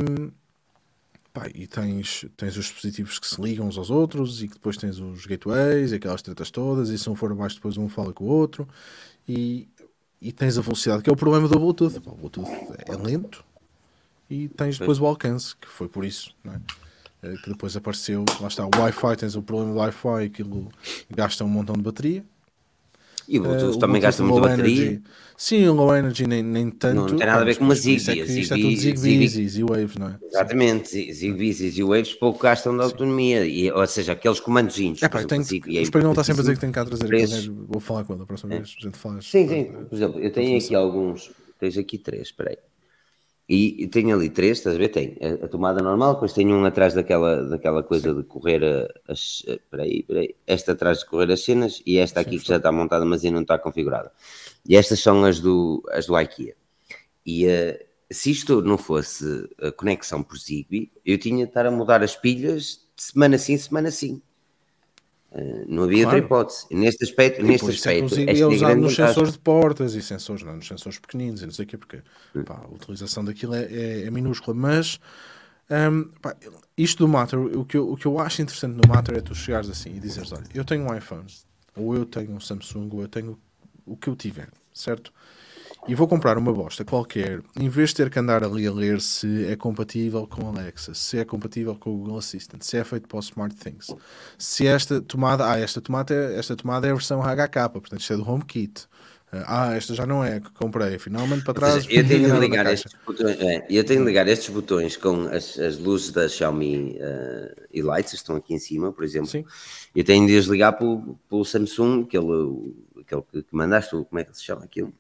pá, e tens, tens os dispositivos que se ligam uns aos outros e que depois tens os gateways e aquelas tretas todas, e se um for abaixo, depois um fala com o outro e, e tens a velocidade, que é o problema do Bluetooth. O Bluetooth é lento e tens depois o alcance, que foi por isso, não é? Eh, que depois apareceu, lá está, o Wi-Fi, tens o problema do Wi-Fi, aquilo gasta um montão de bateria. E o Bluetooth o também gasta Bluetooth muita low bateria. energy- Sim, o low energy nem, nem tanto. Não tem nada a ver com uma isso Zigbee, É isto é tudo Zigbees Zigbee- e Z-Waves, não é? Exatamente, Zi- Zigbees e Z-Waves pouco gastam de autonomia, e, ou seja, aqueles comandozinhos. É pá, exemplo, tem, o é espanhol está sempre a dizer que tem cá a trazer aqui, vou falar com ele a próxima vez, a gente fala. Sim, sim. Por exemplo, eu tenho aqui alguns. Tens aqui três, espera aí. E, e tenho ali três, estás a ver? Tem a, a tomada normal, depois tenho um atrás daquela, daquela coisa de correr as. a- Espera aí, espera aí. Esta atrás de correr as cenas e esta aqui que já está montada, mas ainda não está configurada. E estas são as do, as do IKEA. E eh, se isto não fosse a conexão por Zigbee, eu tinha de estar a mudar as pilhas de semana sim, semana sim. Eh, não havia Claro. outra hipótese. Neste aspecto, neste é aspecto, é é usado nos vantagem. sensores de portas e sensores, não, nos sensores pequeninos e não sei o quê, porque Hum. pá, a utilização daquilo é, é, é minúscula. Mas hum, pá, isto do Matter, o que, eu, o que eu acho interessante no Matter é tu chegares assim e dizeres: olha, eu tenho um iPhone, ou eu tenho um Samsung, ou eu tenho o que eu tiver, certo? E vou comprar uma bosta qualquer, em vez de ter que andar ali a ler se é compatível com Alexa, se é compatível com o Google Assistant, se é feito para o SmartThings, se esta tomada, ah, esta tomada é, esta tomada é a versão HK, portanto isto é do HomeKit. Ah, esta já não é, que comprei, finalmente para trás. eu tenho de ligar estes botões, é, eu tenho de ligar estes botões com as, as luzes da Xiaomi uh, e lights, estão aqui em cima, por exemplo. Sim. Eu tenho de as ligar pelo, pelo Samsung, aquele, aquele que que mandaste, como é que se chama aquilo?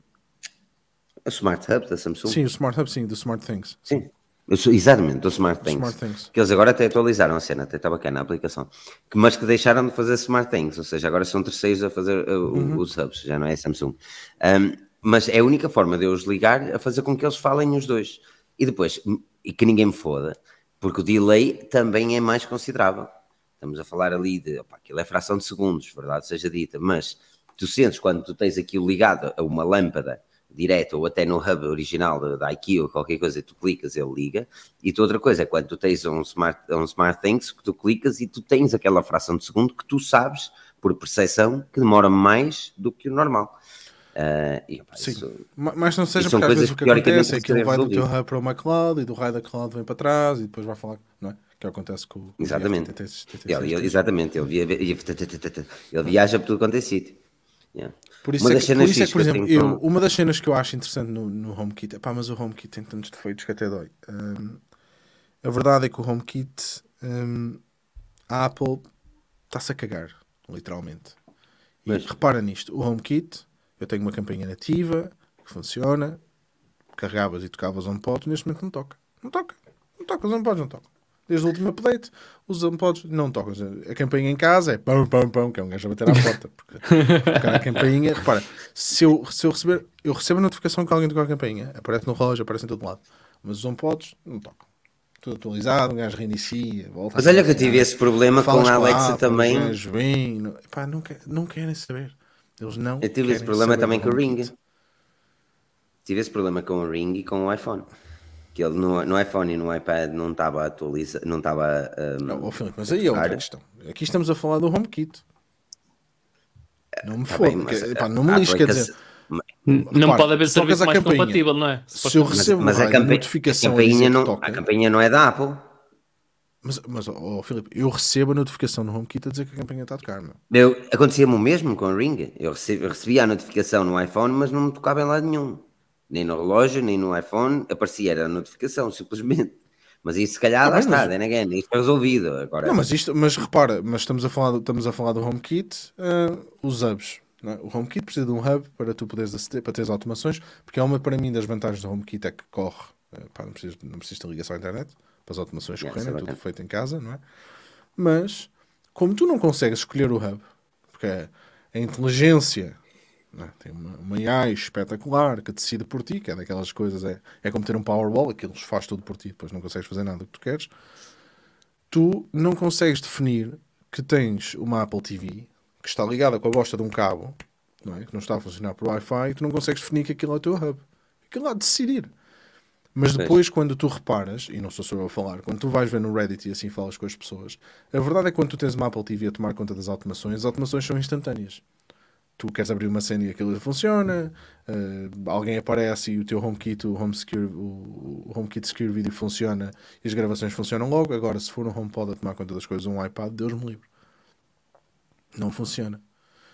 O Smart Hub da Samsung. Sim, o Smart Hub, sim, do SmartThings. Sim. Eu sou- exatamente, do Smart Things. Smart Things. Que eles agora até atualizaram a cena, até está bacana a aplicação. Que, mas que deixaram de fazer Smart Things, ou seja, agora são terceiros a fazer uh, Uhum. os hubs, já não é Samsung. Um, mas é a única forma de eu os ligar a fazer com que eles falem os dois. E depois, e que ninguém me foda, porque o delay também é mais considerável. Estamos a falar ali de, opa, aquilo é fração de segundos, verdade seja dita, mas tu sentes quando tu tens aquilo ligado a uma lâmpada direta ou até no hub original da, da IKEA ou qualquer coisa, tu clicas, ele liga. E tu outra coisa é quando tu tens um smart, um smart Things que tu clicas e tu tens aquela fração de segundo que tu sabes, por percepção, que demora mais do que o normal. Ah, e, opa, Sim. isso- Ma- Mas não seja porque às vezes o que acontece é que ele vai do teu hub para uma cloud e do raio da cloud vem para trás e depois vai falar, não é? Que é o acontece com o Exatamente. Ele- exatamente, ele viaja por tudo quanto é sítio. Yeah. Por isso, Uma é das que, por isso é que, por exemplo, eu- uma das cenas que eu acho interessante no, no HomeKit, epá, mas o HomeKit tem tantos defeitos que até dói. Hum, a verdade é que o HomeKit, hum, a Apple está-se a cagar, literalmente. E Mas- repara nisto, o HomeKit, eu tenho uma campanha nativa que funciona, carregavas e tocavas onde podes, neste momento não toca. Não toca. Não toca, não podes, não toca. Desde o último update, os HomePods não tocam. A campainha em casa é pão, pão, pão, que é um gajo a bater à porta. Porque, porque a campainha, repara, se eu, se eu receber, eu recebo a notificação que alguém tocou a campainha, aparece no relógio, aparece em todo lado. Mas os HomePods não tocam. Tudo atualizado, um gajo reinicia, volta Mas a olha que eu tive esse problema com a Alexa também. Gajos vêm, não, epá, não, quer- não querem saber. Eles não Eu tive esse problema também com o. Ring. Tive esse problema com o Ring e com o iPhone. Que ele no, no iPhone e no iPad não estava atualizado, não estava. um, Não, Filipe, mas aí é outra questão. Aqui estamos a falar do HomeKit. Não me tá foda, bem, mas que- a- não me a lixe, quer dizer, Não pode haver serviço mais campainha. compatível, não é? se eu recebo Mas, mas a, raio de campa- a notificação a campainha não, toca, a campainha não é da Apple. mas, mas ó, Filipe, eu recebo a notificação no HomeKit a dizer que a campainha está a tocar, meu. Eu, acontecia-me o mesmo com o Ring. Eu recebi, eu recebia a notificação no iPhone, mas não me tocava em lado nenhum. Nem no relógio, nem no iPhone. Aparecia era a notificação, simplesmente. Mas isso, se calhar, Tá lá bem, está, mas- then again, isto foi resolvido. Agora, Não, mas isto, mas repara, mas estamos a falar, do- estamos a falar do HomeKit, ah, os hubs. é? O HomeKit precisa de um hub para tu poderes aceder, para teres automações, porque é uma para mim das vantagens do HomeKit é que corre, ah, pá, não precisas, não precisas ter ligação à internet para as automações Yeah, correrem, é é tudo feito em casa, não é? Mas como tu não consegues escolher o hub, porque é a inteligência não é? tem uma, uma AI espetacular que decide por ti, que é daquelas coisas, é, é como ter um Powerball, aquilo faz tudo por ti, depois não consegues fazer nada que tu queres. Tu não consegues definir que tens uma Apple TV que está ligada com a bosta de um cabo, não é? que não está a funcionar por Wi-Fi, e tu não consegues definir que aquilo é o teu hub. Aquilo há de decidir. Mas depois, quando tu reparas, e não sou só eu a falar, quando tu vais ver no Reddit e assim falas com as pessoas, a verdade é que quando tu tens uma Apple TV a tomar conta das automações, as automações são instantâneas. Tu queres abrir uma cena e aquilo funciona, eh, alguém aparece e o teu HomeKit, o, home secure, o, o HomeKit Secure Video funciona e as gravações funcionam logo. Agora, se for um HomePod a tomar conta das coisas, um iPad, Deus me livre. Não funciona.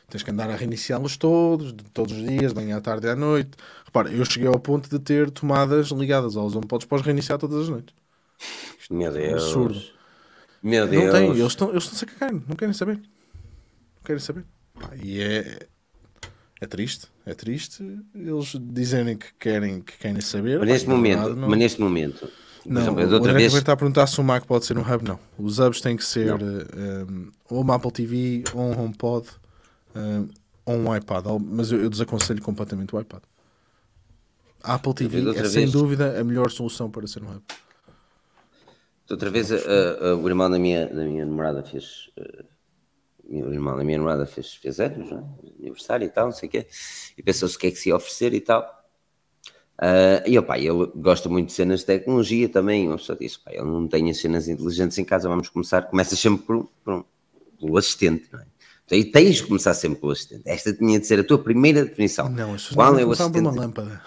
Tens que andar a reiniciá-los todos, todos os dias, de manhã à tarde e à noite. Repara, eu cheguei ao ponto de ter tomadas ligadas aos HomePods para os reiniciar todas as noites. meu é Deus. absurdo. Meu Deus. Não tem, eles estão eles estão-se a cagar, não querem saber. Não querem saber. Pá, e é, é triste, é triste eles dizerem que querem, que querem saber. Mas neste momento, verdade, não- mas neste momento, não, exemplo, o André vez, está a perguntar se o Mac pode ser um hub. Não. Os hubs têm que ser eh, um, ou uma Apple TV, ou um HomePod, um, ou um iPad. Mas eu, eu desaconselho completamente o iPad. A Apple TV outra é sem vez- dúvida a melhor solução para ser um hub. outra vez a- a- a- o irmão da minha, da minha namorada fez. O irmão da minha namorada fez, fez anos, é? aniversário e tal, não sei o quê, e pensou-se o que é que se ia oferecer e tal. Ah, e opa, ele gosta muito de cenas de tecnologia também. Uma pessoa disse: pá, ele não tem as cenas inteligentes em casa, vamos começar. Começa sempre por, por pelo assistente, não é? Então, e tens de começar sempre pelo assistente. Esta tinha de ser a tua primeira definição. Não, as Qual não é o por uma assistente? lâmpada.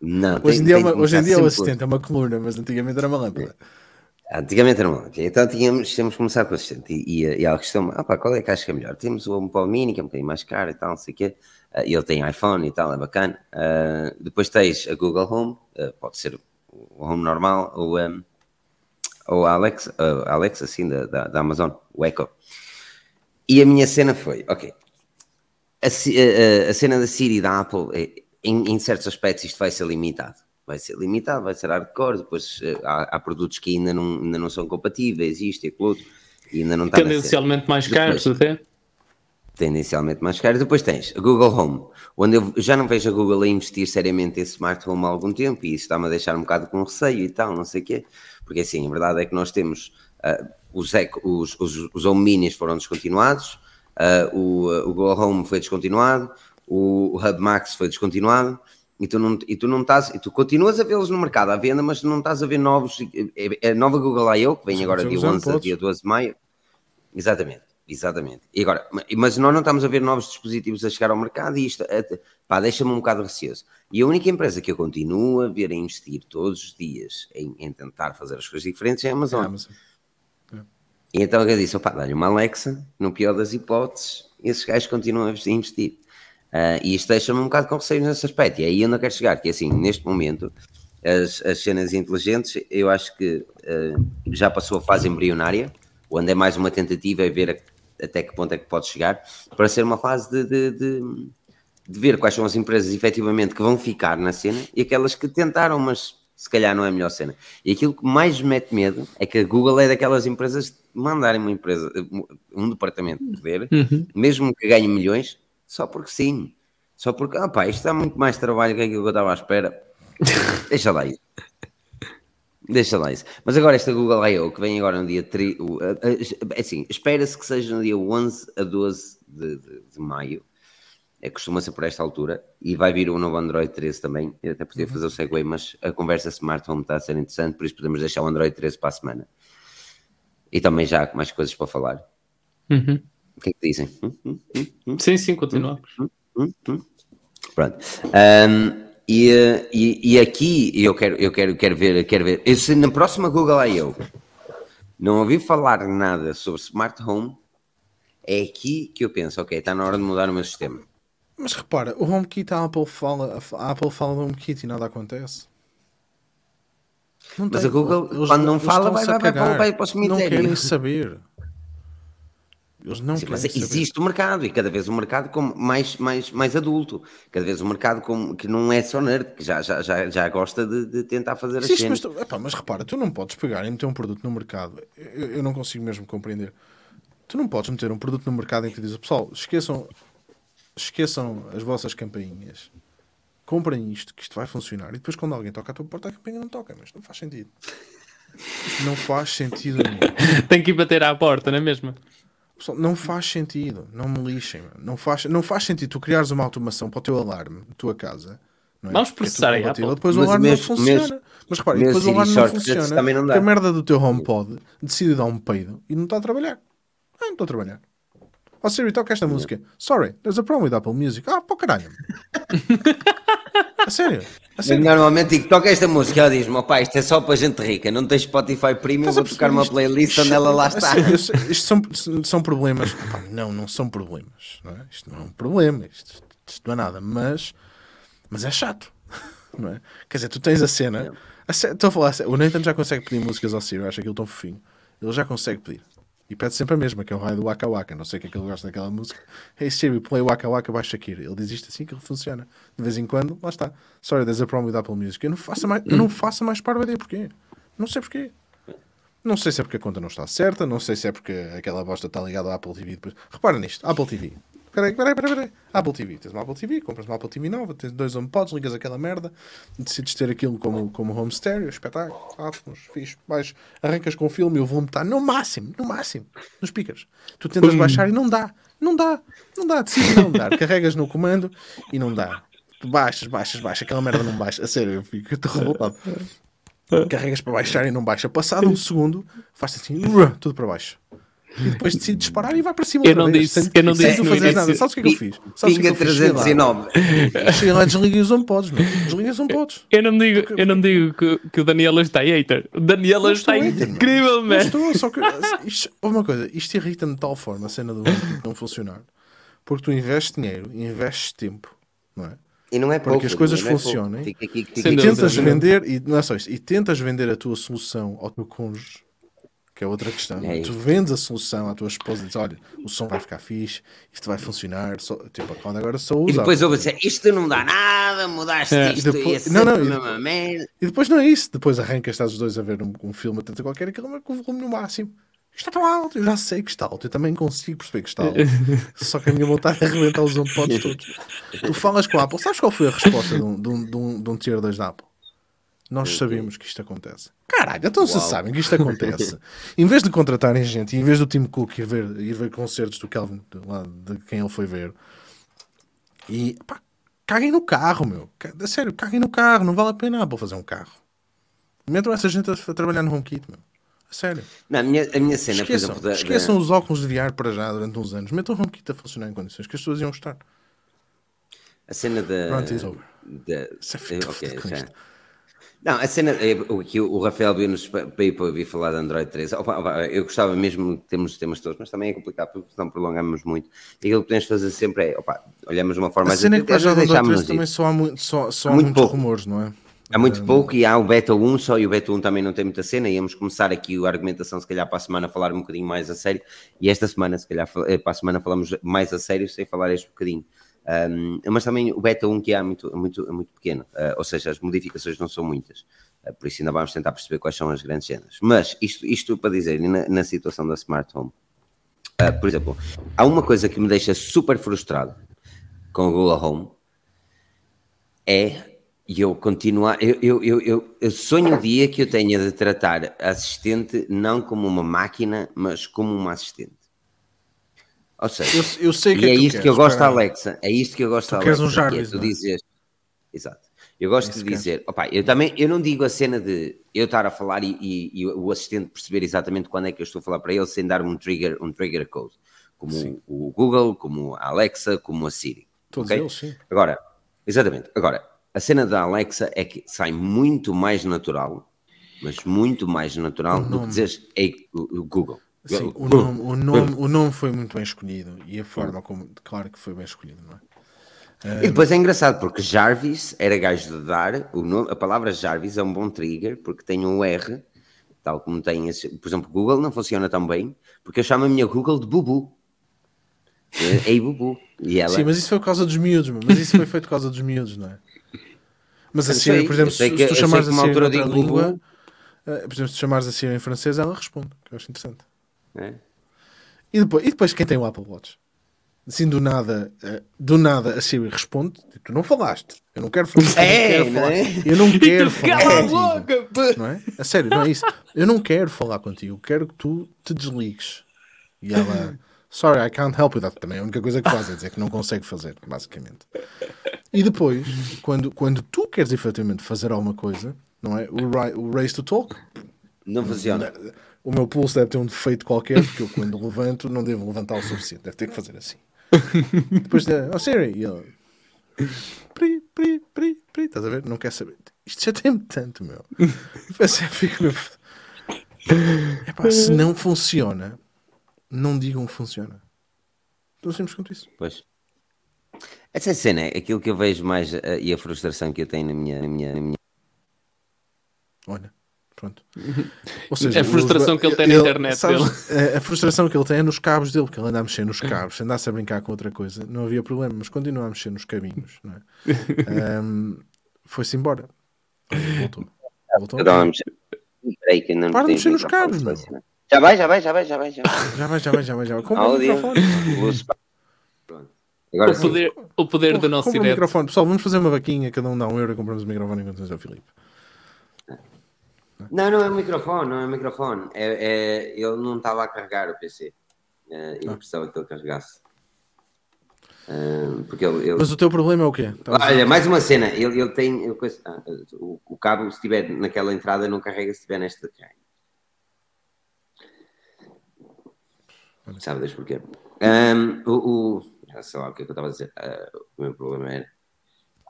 Não, Hoje tem- em dia, é tem de uma- hoje em dia o sempre pelo- assistente é uma coluna, mas antigamente era uma lâmpada. Antigamente era uma Então tínhamos, tínhamos que começar com o assistente. E, e, e ela questão ah, pá, qual é que acha que é melhor? Temos o HomePod Mini, que é um bocadinho mais caro e tal, não sei o quê. Ah, e ele tem iPhone e tal, é bacana. Ah, depois tens a Google Home, ah, pode ser o Home normal ou, um, ou a Alexa, ah, a Alexa assim, da, da, da Amazon, o Echo. E a minha cena foi, ok, a, a- a- a cena da Siri e da Apple, eh, em, em certos aspectos, isto vai ser limitado. Vai ser limitado, vai ser hardcore. Depois eh, há, há produtos que ainda não, ainda não são compatíveis, isto e aquilo outro, e ainda não está. Tendencialmente mais caros até. Tendencialmente mais caro. Depois tens a Google Home, onde eu já não vejo a Google a investir seriamente em Smart Home há algum tempo, e isso está-me a deixar um bocado com receio e tal, não sei o quê. Porque assim, a verdade é que nós temos ah, os, Echo- os, os, os Home Minis foram descontinuados, ah, o, o Google Home foi descontinuado, o, o Hub Max foi descontinuado, e tu não, e tu não estás, e tu continuas a vê-los no mercado à venda, mas não estás a ver novos, é- é a nova Google I.O., que vem Sim, agora dia os 11 a dia 12 de maio, Exatamente, exatamente. E agora, ma- mas nós não estamos a ver novos dispositivos a chegar ao mercado e isto pá, deixa-me um bocado receoso. E a única empresa que eu continuo a ver a investir todos os dias em, em tentar fazer as coisas diferentes é a Amazon. Ah, mas- E então eu disse: opá, dá-lhe uma Alexa, no pior das hipóteses, esses gajos continuam a investir. Ah, e isto deixa-me um bocado com receio nesse aspecto. E é aí onde eu quero chegar, que é assim, neste momento, as, as cenas inteligentes, eu acho que ah, já passou a fase embrionária, onde é mais uma tentativa a ver a- até que ponto é que pode chegar, para ser uma fase de, de, de- de ver quais são as empresas efetivamente que vão ficar na cena e aquelas que tentaram, mas se calhar não é a melhor cena. E aquilo que mais me mete medo é que a Google é daquelas empresas mandarem uma empresa, um departamento de poder, Uhum. mesmo que ganhe milhões, só porque sim. Só porque, ah pá, isto dá muito mais trabalho que aquilo que eu estava à espera. Deixa lá isso. Deixa lá isso. Mas agora esta Google I.O. que vem agora no dia 3, o- a- a- assim, espera-se que seja no dia 11 a 12 de, de- de maio. É, costuma ser por esta altura. E vai vir o novo Android 13 também. Eu até podia fazer o segue, mas a conversa Smart Home está a ser interessante, por isso podemos deixar o Android 13 para a semana. E também já há mais coisas para falar. Uhum. O que é que dizem? Hum, hum, hum? Sim, sim, continuamos. Pronto. Ahm, e, e, e aqui eu quero, eu quero, quero ver, quero ver. Eu, se na próxima Google I.O. não ouvi falar nada sobre Smart Home, é aqui que eu penso, ok, está na hora de mudar o meu sistema. Mas repara, o HomeKit, a Apple fala, a Apple fala do HomeKit e nada acontece. Não Mas tem- a Google, eles quando não fala, vai- vai- vai para o- cagar. vai para o Não cemitério. querem saber. Eles não Sim, mas saber. existe o mercado e cada vez o mercado como mais, mais, mais adulto, cada vez o mercado como, que não é só nerd, que já, já, já, já gosta de, de tentar fazer as Existe, mas, cenas. tu- epá, mas repara, tu não podes pegar e meter um produto no mercado. Eu, eu não consigo mesmo compreender. Tu não podes meter um produto no mercado em que dizes, pessoal, esqueçam, esqueçam as vossas campainhas. Comprem isto, que isto vai funcionar. E depois quando alguém toca a tua porta, a campainha não toca. Mas não faz sentido. Não faz sentido nenhum. Tem que ir bater à porta, não é mesmo? Pessoal, não faz sentido. Não me lixem. Não faz, não faz sentido tu criares uma automação para o teu alarme da tua casa. não é? Vamos é processar a compatível. Apple. Depois o alarme não funciona. meus- Mas repara, depois o alarme não funciona. não a merda do teu HomePod decide dar um peido e não está a trabalhar. Ah, não estou a trabalhar. Ó Siri, toca esta música. Sorry, there's a problem with Apple Music. Ah, pô caralho. a sério. A sério. Normalmente digo, toca esta música, ela diz-me, opá, isto é só para gente rica, não tens Spotify Premium, vou tocar uma playlist onde ela lá está. Sério, Isto são, são problemas. Epá, não, não são problemas. Não é? Isto não é um problema. Isto, isto não é nada. Mas, mas é chato. Não é? Quer dizer, tu tens a cena. a ce- Estou a falar, a sério, o Nathan já consegue pedir músicas ao Siri. Eu acho aquilo tão fofinho. Ele já consegue pedir. E pede sempre a mesma, que é o raio do Waka Waka. Não sei que é que ele gosta daquela música. Hey Siri, play Waka Waka by Shakira. Ele diz isto assim que ele funciona. De vez em quando, lá está. Sorry, there's a problem with Apple Music. Eu não faço mais, eu não faço mais parva ideia porquê. Não sei porquê. Não sei se é porque a conta não está certa, não sei se é porque aquela bosta está ligada à Apple TV depois. Repara nisto, Apple TV. Peraí, peraí, peraí, peraí. Apple TV. Tens uma Apple TV, compras uma Apple TV nova, tens dois HomePods, ligas aquela merda, decides ter aquilo como, como home stereo, espetáculo, átomos, fixe, vais, arrancas com o filme e o volume está no máximo, no máximo, nos speakers. Tu tentas baixar e não dá, não dá, não dá, decides não dar. Carregas no comando e não dá. Tu baixas, baixas, baixas, aquela merda não baixa. A sério, eu fico eu estou revoltado. Carregas para baixar e não baixa. Passado um segundo, faz assim, tudo para baixo. E depois decide disparar e vai para cima. Eu não vez, disse- eu não sem disse fazeres início. nada. Sabes o que é que eu fiz? Sabes o que é Pinga? Cheguei lá. 309. Cheguei lá e desliguei os HomePods, meu. Desliguei os HomePods. Eu não digo, eu não digo que, que o Daniela está hater. O Daniela Não está não. incrível, Não man. estou, só que. Isto, houve uma coisa, isto irrita-me de tal forma a cena do não funcionar. Porque tu investes dinheiro, investes tempo, não é? E não é Para pouco. que as coisas não é pouco. funcionem. Fica aqui, fica Sem E tentas vender, e não é só isto, e tentas vender a tua solução ao teu cônjuge, que é outra questão. É tu vendes a solução à tua esposa e dizes: Olha, o som vai ficar fixe, isto vai funcionar. Só, tipo, Cláudia agora só E usa. depois eu vou dizer, isto não dá nada, mudaste É, isto, depois- e é não, não, sempre e. E depois não é isso. Depois arrancas, estás os dois a ver um, um filme, tenta qualquer, aquilo com o volume no máximo. Isto está tão alto, eu já sei que está alto, eu também consigo perceber que está alto. Só que a minha vontade é arrebentar os HomePods todos. Tu falas com a Apple, sabes qual foi a resposta de um, de um, de um, de um tier 2 da Apple? Nós sabemos que isto acontece. Caralho, então se Uau. sabem que isto acontece. em vez de contratarem gente, em vez do Tim Cook ir ver, ir ver concertos do Calvin, de, lá, de quem ele foi ver, e pá, caguem no carro, meu. A sério, caguem no carro, não vale a pena a Apple fazer um carro. Metam essa gente a, a trabalhar no HomeKit, meu. A sério. Não, a minha, a minha cena, Esqueçam, por exemplo, da- da- esqueçam os óculos de VR para já durante uns anos. Metam o HomeKit a funcionar em condições que as pessoas iam gostar. a cena da. Pronto, it's over. da- Já fico ok, já. isto. Não, a cena é o que o Rafael viu-nos para para ir para ouvir falar de Android 13. Opa, opa, eu gostava mesmo de termos os temas todos, mas também é complicado porque senão prolongamos muito. E aquilo que podemos fazer sempre é, opa, olhamos de uma forma A cena é que para já Android deixámos 13 também só há, muito, só, só há Muito muitos pouco. rumores, não é? Há muito pouco e há o Beta 1 só e o Beta 1 também não tem muita cena. Íamos começar aqui a argumentação, se calhar para a semana, falar um bocadinho mais a sério. E esta semana, se calhar eh, para a semana, falamos mais a sério sem falar este bocadinho. Um, mas também o Beta 1 que há é muito, muito, muito pequeno, uh, ou seja, as modificações não são muitas. Uh, por isso ainda vamos tentar perceber quais são as grandes cenas. Mas isto, isto para dizer, na, na situação da Smart Home, uh, por exemplo, há uma coisa que me deixa super frustrado com o Google Home, é eu continuar, eu, eu, eu, eu sonho o dia que eu tenha de tratar a assistente não como uma máquina, mas como uma assistente. Ou seja, Eu, eu sei que e é que tu isto que eu gosto da. Alexa. É isto que eu gosto Tu da Alexa. um que é Jarvis, tu não é? dizer, exato. Eu gosto Isso de dizer, opa, eu também, eu não digo a cena de eu estar a falar e, e- e o assistente perceber exatamente quando é que eu estou a falar para ele sem dar um trigger, um trigger code, como o Google, como a Alexa, como a Siri. Todos ok? eles, sim. Agora, exatamente. Agora, a cena da Alexa é que sai muito mais natural, mas muito mais natural do que o- o Google. Sim, o nome, o, nome, o nome foi muito bem escolhido e a forma como, claro que foi bem escolhido, não é? E depois é engraçado porque Jarvis era gajo de dar, o nome, a palavra Jarvis é um bom trigger porque tem um R, tal como tem esse, por exemplo, Google não funciona tão bem porque eu chamo a minha Google de Bubu. É, Ei Bubu. E ela, Sim, mas isso foi por causa dos miúdos, mas isso foi feito por causa dos miúdos, não é? Mas a Siri, por exemplo, se, que- se tu chamares a Siri digo Bubu. língua, eh, por exemplo, se chamares a Siri em francês, ela responde, que eu acho interessante. É? E depois, e depois quem tem o Apple Watch? Assim, do nada, eh, do nada a Siri responde, tu não falaste, eu não quero falar. É, eu não quero não falar, é? eu não quero falar Cala a contigo. boca! Não é? A sério, não é isso. Eu não quero falar contigo, quero que tu te desligues. E ela, sorry, I can't help you that. Também a única coisa que faz é dizer que não consegue fazer, basicamente. E depois, quando, quando tu queres efetivamente fazer alguma coisa, não é? O, o raise to talk, Não funciona. O meu pulso deve ter um defeito qualquer, porque eu quando levanto não devo levantar o suficiente, deve ter que fazer assim. Depois de, oh Siri, e ele, pri, pri, pri, pri, estás a ver? Não quer saber. Isto já tem tanto, meu. Eu pensei, fico, Epá, se não funciona, não digam que funciona. Tão simples quanto isso. Pois. Essa cena é aquilo que eu vejo mais eh, e a frustração que eu tenho na minha, na minha, na minha Olha, pronto. Ou seja, A frustração os- que ele tem na internet sabes, A, a frustração que ele tem é nos cabos dele, porque ele anda a mexer nos cabos. Se andasse a brincar com outra coisa, não havia problema, mas continua a mexer nos cabinhos. Não é? Ahm, Foi-se embora. Voltou. Voltou. Um a mexer. Peraí, que não Para de mexer nos cabos, meu. Já vai, já vai, já vai, já vai. Já vai. Já vai, já vai, já vai. Compra um microfone. Pronto. Agora O poder, o poder do nosso Compra um microfone. Pessoal, vamos fazer uma vaquinha, cada um dá um euro e compramos o microfone enquanto tens o Filipe. Não, não é o microfone, não é o microfone. É, é- ele não estava a carregar o PC. É, eu precisava que ele carregasse. Ah, porque ele, ele- Mas o teu problema é o quê? Estavas a dizer- Olha, mais uma cena. Ele, ele tem. ele ah, o, o cabo, se estiver naquela entrada, não carrega se estiver nesta. carrega. Sabe, deixa porquê. Ahm, o, o- sei lá o que é que eu estava a dizer. Ah, o meu problema era.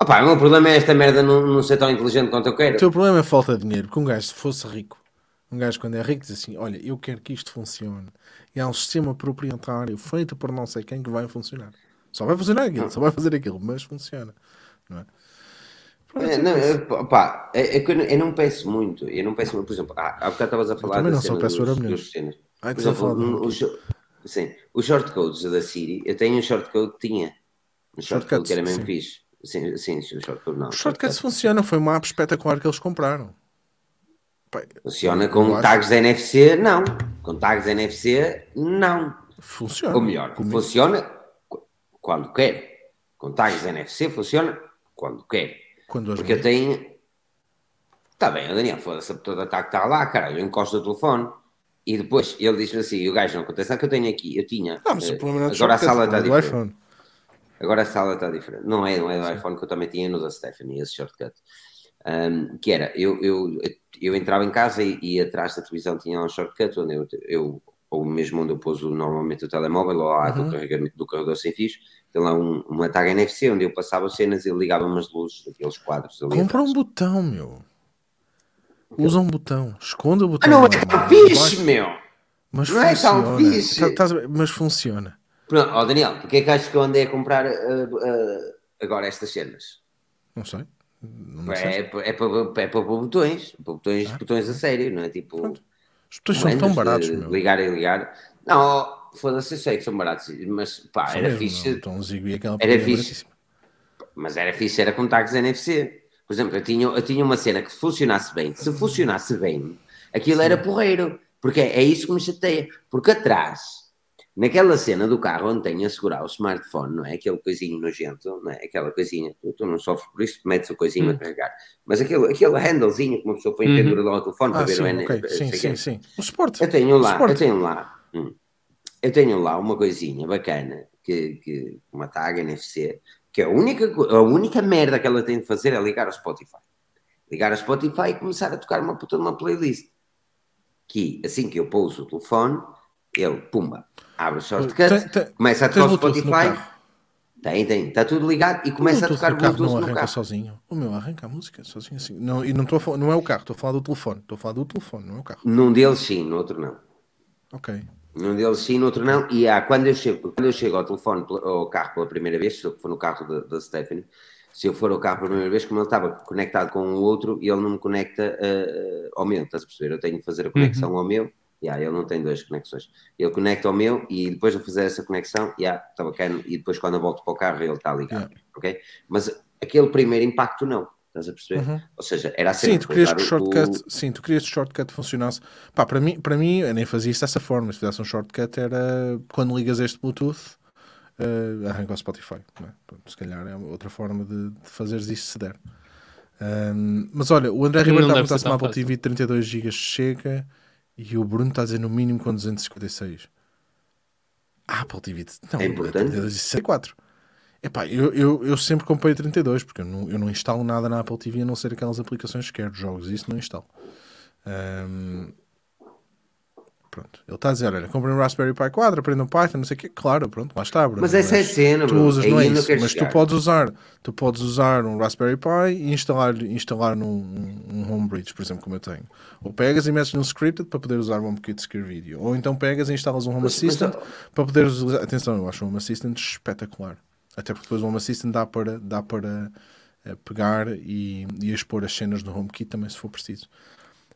Opa, o meu problema é esta merda não, não ser tão inteligente quanto eu quero. O teu problema é falta de dinheiro, porque um gajo, se fosse rico, um gajo quando é rico diz assim: Olha, eu quero que isto funcione. E há um sistema proprietário feito por não sei quem que vai funcionar. Só vai funcionar aquilo, só vai fazer aquilo, mas funciona. Não é? Pronto, É, não, é, pá, é, é eu, não- eu não peço muito. Eu não peço muito. Por exemplo, há, há bocado estavas a falar também da não só peço dos, cenas. Ai, Por exemplo, um o, sim, os shortcodes da Siri, eu tenho um shortcode que tinha. Um shortcode que era mesmo sim. fixe. Sim, sim, o shortcode não. Os shortcuts funcionam, foi uma app espetacular que eles compraram. Funciona com acho- tags NFC? Não. Com tags NFC? Não. Funciona. Ou melhor, funciona qu- quando quer. Com tags NFC funciona quando quer. Quando Porque eu tenho. Está bem, o Daniel, foda-se, a toda ataque está lá, caralho, eu encosto o telefone. E depois ele diz-me assim: o gajo não acontece que eu tenho aqui, eu tinha. Ah, mas eh, o problema não é agora a shortcut, sala está é diferente. iPhone. Agora a sala está diferente. Não é, não é do iPhone que eu também tinha no da Stephanie, esse shortcut. Um, que era, eu, eu, eu entrava em casa e, e atrás da televisão tinha um shortcut onde eu, eu ou mesmo onde eu pôs o- normalmente o telemóvel, ou lá Uhum. do carregamento do carregador sem fios, tem lá um, uma tag NFC onde eu passava cenas e ligava umas luzes daqueles quadros ali Compra um botão, meu. Usa um botão. Esconda o Ah, botão. não é tão fixe, meu! Mas Não é tão funciona. fixe. Mas funciona. Pronto, ó Daniel, porque é que achas que eu andei a comprar ah, ah, agora estas cenas? Não sei. Não sei. É, é, para, é para pôr botões, para botões, Ah. botões a sério, não é tipo. Pronto. Os botões são é tão baratos, meu. Ligar e ligar. Não, foda-se, eu sei que são baratos, mas pá, São era mesmo, fixe. não. Então, Zigbee, aquela Era porcaria fixe. Mas era fixe, era com tags NFC. Por exemplo, eu tinha, eu tinha uma cena que funcionasse bem. Se funcionasse bem, aquilo era porreiro. Porque é, é isso que me chateia. Porque atrás, naquela cena do carro onde tem a segurar o smartphone, não é? Aquele coisinho nojento, não é? Aquela coisinha, tu, tu não sofres por isso, metes o coisinho a carregar. Mas aquele, aquele handlezinho que uma pessoa põe Uhum. pendura ao telefone para Ah, ver sim, o N. sei Sim, sim, sim. O suporte. Eu tenho lá, eu tenho lá, hum, eu tenho lá uma coisinha bacana, que, que uma tag NFC, que a única, a única merda que ela tem de fazer é ligar ao Spotify. Ligar ao Spotify e começar a tocar uma puta de uma playlist. Que assim que eu pouso o telefone, ele, pumba, abre o shortcut, Tem- tem- começa a tocar o no Spotify. Tem, tem, está tudo ligado e começa a tocar carro Bluetooth não no arranca carro. sozinho. O meu arranca a música sozinho assim. Não, e não, estou a não é o carro, estou a falar do telefone. Estou a falar do telefone, não é o carro. Num deles sim, no outro não. Ok. Num deles sim, no outro não. E há, quando, eu chego, quando eu chego ao telefone, ao carro pela primeira vez, se eu for no carro da, Stephanie, se eu for ao carro pela primeira vez, como ele estava conectado com o outro, ele não me conecta eh, ao meu, estás a perceber? Eu tenho que fazer a conexão ao meu. Yeah, ele não tem duas conexões. Ele conecta ao meu e depois de fazer essa conexão, yeah, está bacana. E depois quando eu volto para o carro, ele está ligado. Ok? Mas aquele primeiro impacto, não. Estás a perceber? Uhum. Ou seja, era a Sim, tu de querias que o colocar o- shortcut, sim, tu querias que o shortcut funcionasse. Pá, para mim, para mim, eu nem fazia isso dessa forma. Se fizesse um shortcut, era quando ligas este Bluetooth, eh, arranca o Spotify. é? Pronto, se calhar é outra forma de, de fazeres isso se der. Ahm, mas olha, o André Ribeiro está a perguntar se uma Apple TV 32 GB chega e o Bruno está a dizer no mínimo com 256. A Apple TV não, É importante? 264. Epá, eu, eu, eu sempre comprei 32 porque eu não, eu não instalo nada na Apple TV a não ser aquelas aplicações que quero, jogos, isso não instalo. Ahm, pronto, ele está a dizer: olha, comprei um Raspberry Pi 4, aprendam Python, não sei o quê. Claro, pronto, lá está. Bruno, Mas essa é a cena, tu usas, Aí não é isso, mas chegar. tu podes usar, tu podes usar um Raspberry Pi e instalar, instalar num um, um Homebridge, por exemplo, como eu tenho. Ou pegas e metes num scripted para poder usar o HomeKit Secure Video. Ou então pegas e instalas um Home Mas- mas, Assistant ó- para poderes usar. Atenção, eu acho o Home Assistant espetacular. Até porque depois o Home Assistant dá para, dá para eh, pegar e, e expor as cenas no HomeKit também se for preciso.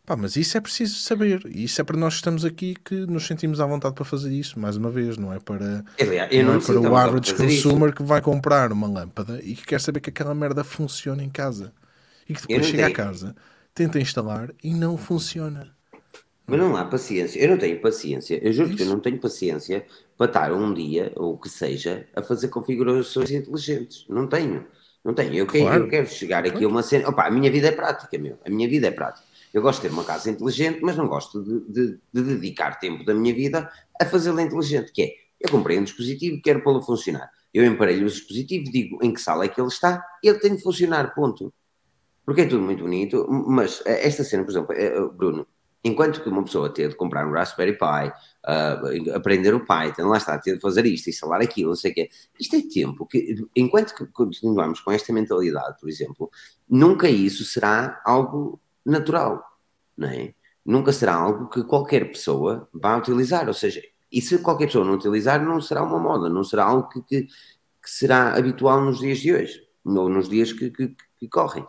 Pá, mas isso é preciso saber. E isso é para nós que estamos aqui que nos sentimos à vontade para fazer isso, mais uma vez, não é para, Aliás, eu não não, é para o average fazer isso. consumer que vai comprar uma lâmpada e que quer saber que aquela merda funciona em casa. E que depois não chega a tenho. casa, tenta instalar e não funciona. Mas não há paciência. Eu não tenho paciência. Eu juro que eu Isso. não tenho paciência para estar um dia, ou o que seja, a fazer configurações inteligentes. Não tenho. Não tenho. Eu, quero, Claro. eu quero chegar aqui a uma cena. Opa, a minha vida é prática, meu. A minha vida é prática. Eu gosto de ter uma casa inteligente, mas não gosto de, de- de dedicar tempo da minha vida a fazê-la inteligente. Que é, eu comprei um dispositivo quero pô-lo a funcionar. Eu emparelho o dispositivo, digo em que sala é que ele está, ele tem de funcionar, ponto. Porque é tudo muito bonito, mas eh, esta cena, por exemplo, eh, Bruno, enquanto que uma pessoa ter de comprar um Raspberry Pi, ah, aprender o Python, lá está, ter de fazer isto, instalar aquilo, não sei o quê, isto é tempo que, enquanto que continuamos com esta mentalidade, por exemplo, nunca isso será algo natural, não é? Nunca será algo que qualquer pessoa vá utilizar, ou seja, e se qualquer pessoa não utilizar, não será uma moda, não será algo que, que, que será habitual nos dias de hoje, ou nos dias que, que, que correm.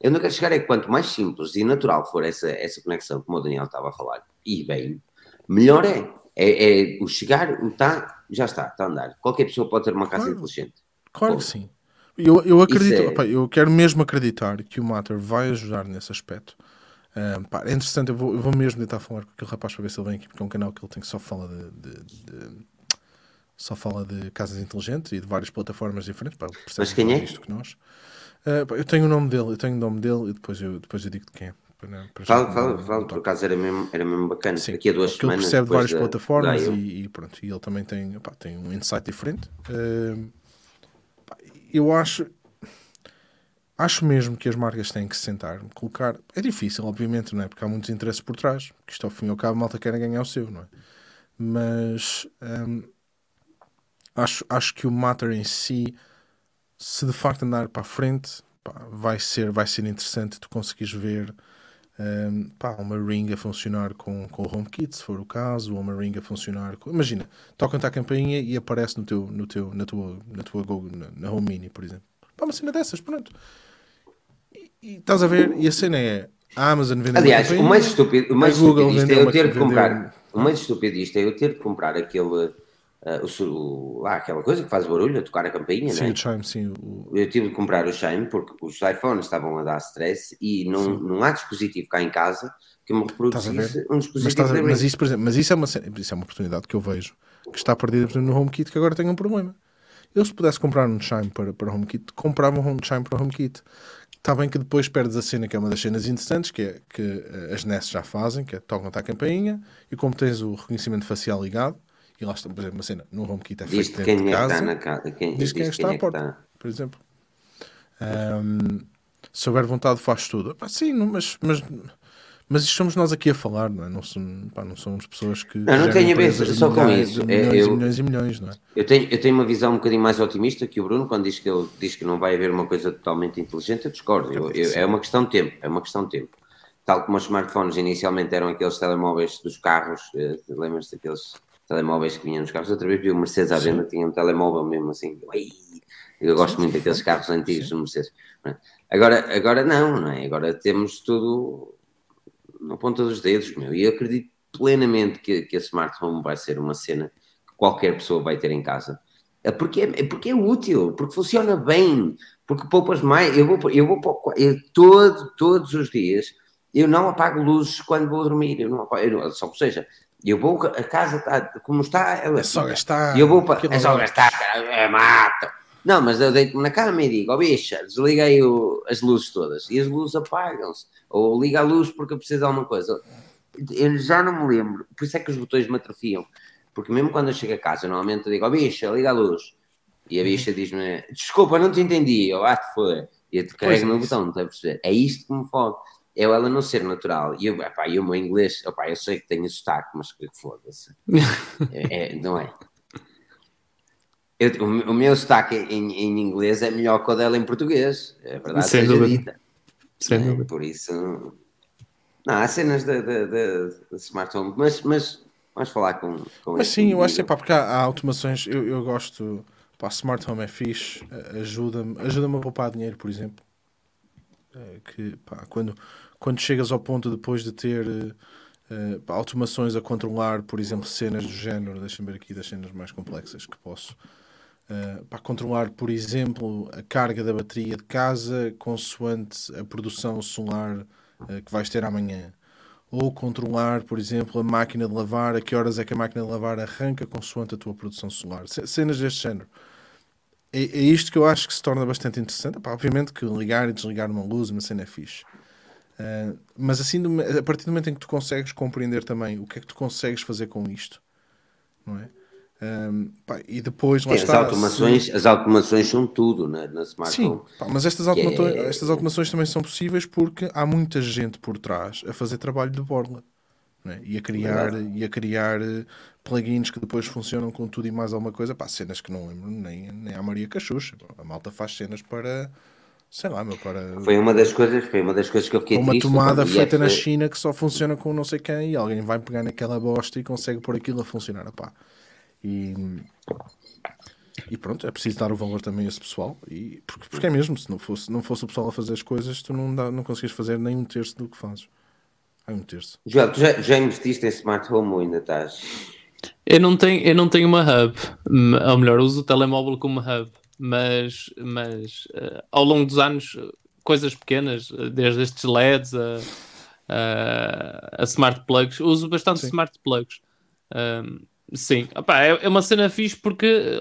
Eu não quero chegar é que quanto mais simples e natural for essa, essa conexão, como o Daniel estava a falar, e bem, melhor é. É, é o chegar, o está, já está, está a andar. Qualquer pessoa pode ter uma casa Claro. inteligente. Claro que Bom, sim. Eu, eu acredito, é- opá, eu quero mesmo acreditar que o Matter vai ajudar nesse aspecto. Ah, pá, é interessante, eu vou, eu vou mesmo tentar falar com aquele rapaz para ver se ele vem aqui, porque é um canal que ele tem que só fala de, de- de- só fala de casas inteligentes e de várias plataformas diferentes. Pá, Mas quem é? isto que nós. Ah, pá, eu tenho o nome dele, eu tenho o nome dele e depois eu, depois eu digo de quem é. Para, Fala, fala, fala, por acaso era mesmo, era mesmo bacana. Sim, Daqui a duas porque ele semanas. percebe várias da- plataformas da e, e pronto, e ele também tem, opá, tem um insight diferente. Pá, eu acho acho mesmo que as marcas têm que se sentar, colocar. É difícil, obviamente, não é? Porque há muitos interesses por trás, que isto ao fim e ao cabo malta quer ganhar o seu, não é? Mas hum, acho, acho que o matter em si, se de facto andar para a frente, pá, vai, ser, vai ser interessante tu conseguires ver um, pá, uma ring a funcionar com, com o HomeKit, se for o caso, ou uma ring a funcionar com... Imagina, tocam-te a campainha e aparece no teu, no teu, na tua, na tua Go, na, na Home Mini, por exemplo. Pá, uma cena dessas, pronto. E, e estás a ver, e a cena é a Amazon vende uma Aliás, o mais estúpido, o mais Google estúpido é eu ter de comprar. O mais estúpido disto é eu ter de comprar aquele, ah, o, o- lá, aquela coisa que faz barulho, a tocar a campainha, Sim, não é? o Chime, sim. O... Eu tive de comprar o Shine porque os iPhones estavam a dar stress e não, não há dispositivo cá em casa que me reproduzisse um Mas, dispositivo estás a- mas isso, por exemplo, mas isso é, uma, isso é uma oportunidade que eu vejo que está perdida por exemplo, no HomeKit, que agora tem um problema. Eu, se pudesse comprar um Chime para, para HomeKit, comprava um Chime para HomeKit. Está bem que depois perdes a cena que é uma das cenas interessantes, que é que eh, as NES já fazem, que é tocam-te a campainha, e como tens o reconhecimento facial ligado, e lá está, por exemplo, uma cena no HomeKit é feito dentro quem é de que casa, está na casa. Quem, diz quem é que está à porta, por exemplo. Ahm, se houver vontade, faz tudo. Pá, sim, mas, mas, mas isto somos nós aqui a falar, não é? Não, somos, pá, não somos pessoas que. Não, não tem a ver só com milhares, isso. É, Milhões eu- e milhões e milhões, não é? Eu tenho, eu tenho uma visão um bocadinho mais otimista que o Bruno quando diz que ele diz que não vai haver uma coisa totalmente inteligente. Eu discordo. Eu- eu- é uma questão de tempo. É uma questão de tempo. Tal como os smartphones inicialmente eram aqueles telemóveis dos carros. eh, Lembras-te daqueles telemóveis que vinham nos carros? Outra vez vi o Mercedes à venda, tinha um telemóvel mesmo assim. Eu gosto muito daqueles carros antigos do Mercedes. Agora, agora não, não é? Agora temos tudo na ponta dos dedos, meu. E eu acredito plenamente que, que a Smart Home vai ser uma cena que qualquer pessoa vai ter em casa. É porque é, é porque é útil, porque funciona bem, porque poupas mais. Eu vou, eu vou eu todo, todos os dias eu não apago luzes quando vou dormir. Eu não apago, eu só ou seja, eu vou, a casa está como está, ela É só fica. gastar. Eu vou para. É só gastar, é mata. Não, mas eu deito-me na cama e digo, ó bicha, desliguei o- as luzes todas. E as luzes apagam-se. Ou liga a luz porque eu preciso de alguma coisa. Eu já não me lembro. Por isso é que os botões me atrofiam. Porque mesmo quando eu chego a casa, normalmente eu digo, ó bicha, liga a luz. E Uhum. a bicha diz-me, desculpa, não te entendi. Eu, ah, te foi. E eu te carrego é no isso. botão, não estás a perceber? É isto que me fode. É ela não ser natural. E eu, epá, e o meu inglês, epá, eu sei que tenho sotaque, mas que foda-se. É, é, não é? Eu- o, meu- o meu sotaque em, em inglês é melhor que o dela em português. É verdade, Sem seja dúvida. dita. Sem É, dúvida. por isso. Não, há cenas da da Smart Home, mas, mas vamos falar com. com Mas sim, eu acho que indivíduo. pá, porque há, há automações, eu, eu gosto, pá, Smart Home é fixe, ajuda-me ajuda a poupar dinheiro, por exemplo. É, que, pá, quando, quando chegas ao ponto depois de ter eh, eh, pá, automações a controlar, por exemplo, cenas do género, deixa-me ver aqui das cenas mais complexas que posso. Uh, para controlar, por exemplo, a carga da bateria de casa consoante a produção solar uh, que vais ter amanhã. Ou controlar, por exemplo, a máquina de lavar, a que horas é que a máquina de lavar arranca consoante a tua produção solar. Cenas deste género. É, é isto que eu acho que se torna bastante interessante. Epá, obviamente que ligar e desligar uma luz, uma cena é fixe. Uh, mas assim, a partir do momento em que tu consegues compreender também o que é que tu consegues fazer com isto, não é? Um, pá, e depois lá as, está, automações, as automações são tudo na, na Smart Sim, pá, mas estas, automato- é- estas automações também são possíveis porque há muita gente por trás a fazer trabalho de borla não é? e, a criar, Verdade. e a criar eh, plugins que depois funcionam com tudo e mais alguma coisa. Pá, cenas que não lembro nem, nem a Maria Cachucha. A malta faz cenas para, sei lá, meu, para, Foi uma das coisas, foi uma das coisas que eu fiquei uma triste. tomada feita na China que só funciona com não sei quem e alguém vai pegar naquela bosta e consegue pôr aquilo a funcionar. Pá. E, e pronto, é preciso dar o valor também a esse pessoal. E, porque, porque é mesmo, se não fosse, não fosse o pessoal a fazer as coisas, tu não, dá, não conseguias fazer nem um terço do que fazes. Ai, um terço. Joel, tu já, já investiste em Smart Home ou ainda estás? Eu não tenho, eu não tenho uma hub, ou melhor, uso o telemóvel como hub, mas, mas eh, ao longo dos anos, coisas pequenas, desde estes LEDs a, a, a smart plugs, uso bastante Sim. smart plugs. Ahm, sim, Opá, é, é uma cena fixe porque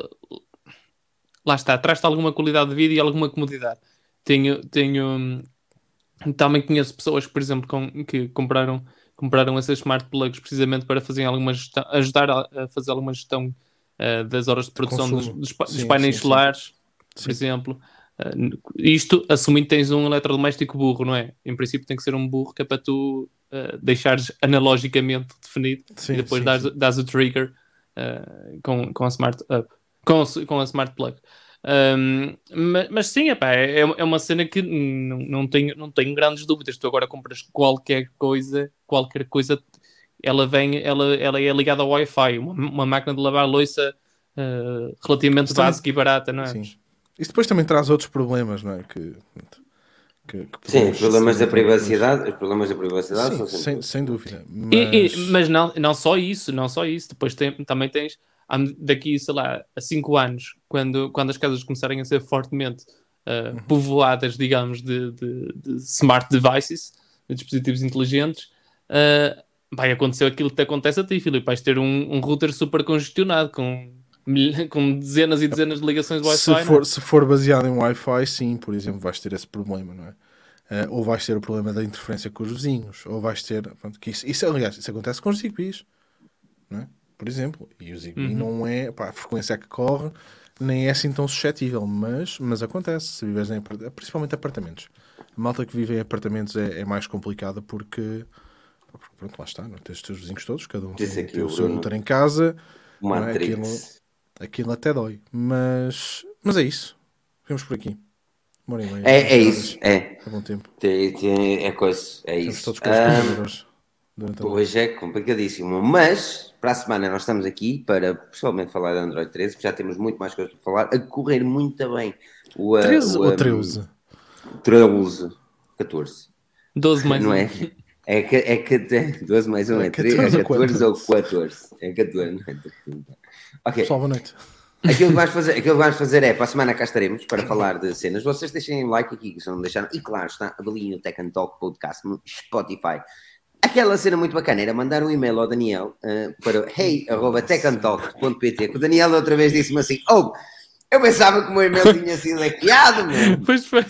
lá está, traz-te alguma qualidade de vida e alguma comodidade. Tenho, tenho também conheço pessoas, por exemplo, com, que compraram compraram esses smart plugs precisamente para fazer alguma gestão, ajudar a, a fazer alguma gestão eh, das horas de produção dos, dos pa- dos Sim, painéis sim, sim. solares, por Sim. exemplo. Eh, n- isto assumindo que tens um eletrodoméstico burro, não é? Em princípio tem que ser um burro que é para tu eh, deixares analogicamente definido Sim, e depois sim, dás, sim. dás o trigger com, com a smart up, com, com a smart plug. Um, ma- mas, sim, epá, é, é uma cena que não, não, tenho, não tenho grandes dúvidas. Tu agora compras qualquer coisa, qualquer coisa, ela vem, ela, ela é ligada ao Wi-Fi, uma, uma máquina de lavar louça eh, relativamente Mas também- básica e barata, não é? Sim. Isso depois também traz outros problemas, não é? Que, que, que Sim, os problemas da privacidade, os problemas da privacidade Sim, sem, sem dúvida. Mas, E- e- mas não, não só isso, não só isso. Depois tem- também tens daqui, sei lá, a 5 anos, quando, quando as casas começarem a ser fortemente uh, Uhum. povoadas, digamos, de, de- de smart devices, de dispositivos inteligentes, uh, vai acontecer aquilo que te acontece a ti, Filipe. Vais ter um, um router super congestionado com, com dezenas e dezenas de ligações de Se Wi-Fi. for, né? se for baseado em Wi-Fi, sim, por exemplo, vais ter esse problema, não é? Eh, ou vais ter o problema da interferência com os vizinhos, ou vais ter. Pronto, que isso, isso, aliás, isso acontece com os Zigbees, não é? Por exemplo. E o Zigbee Uhum. não é. Pá, a frequência que corre nem é assim tão suscetível, mas, mas acontece, se viveres em principalmente apartamentos. A malta que vive em apartamentos é, é mais complicada porque. porque, Pronto, lá está, não é? tens os teus vizinhos todos, cada um Disse tem, aqui tem o seu router em casa, não é? Matrix. aquilo até dói. Mas, mas é isso. Ficamos por aqui. Uma hora meia. É, é isso, é. É bom tempo. Tem- tem- é coisa, é Estamos isso. todos os Ah. Hoje é complicadíssimo, mas para a semana nós estamos aqui para pessoalmente falar de Android 13, porque já temos muito mais coisas para falar, a correr muito bem. O, ah, 13 o, ou ah, 13? 13, 14, 12 mais não um. é? É que é que 12 mais 1 é, É 13, 14 é ou 14 ou 14. É 14, não é? Ok, Pessoal, boa noite. aquilo que, vamos fazer, aquilo que vamos fazer é, para a semana cá estaremos para falar de cenas. Vocês deixem like aqui, que se não deixaram. E claro, está avaliem o Tech and Talk Podcast no Spotify. Aquela cena muito bacana era mandar um e-mail ao Daniel eh, para hey.techandtalk.pt que o Daniel outra vez disse-me assim, oh, eu pensava que o meu e-mail tinha sido hackeado, meu. Pois foi.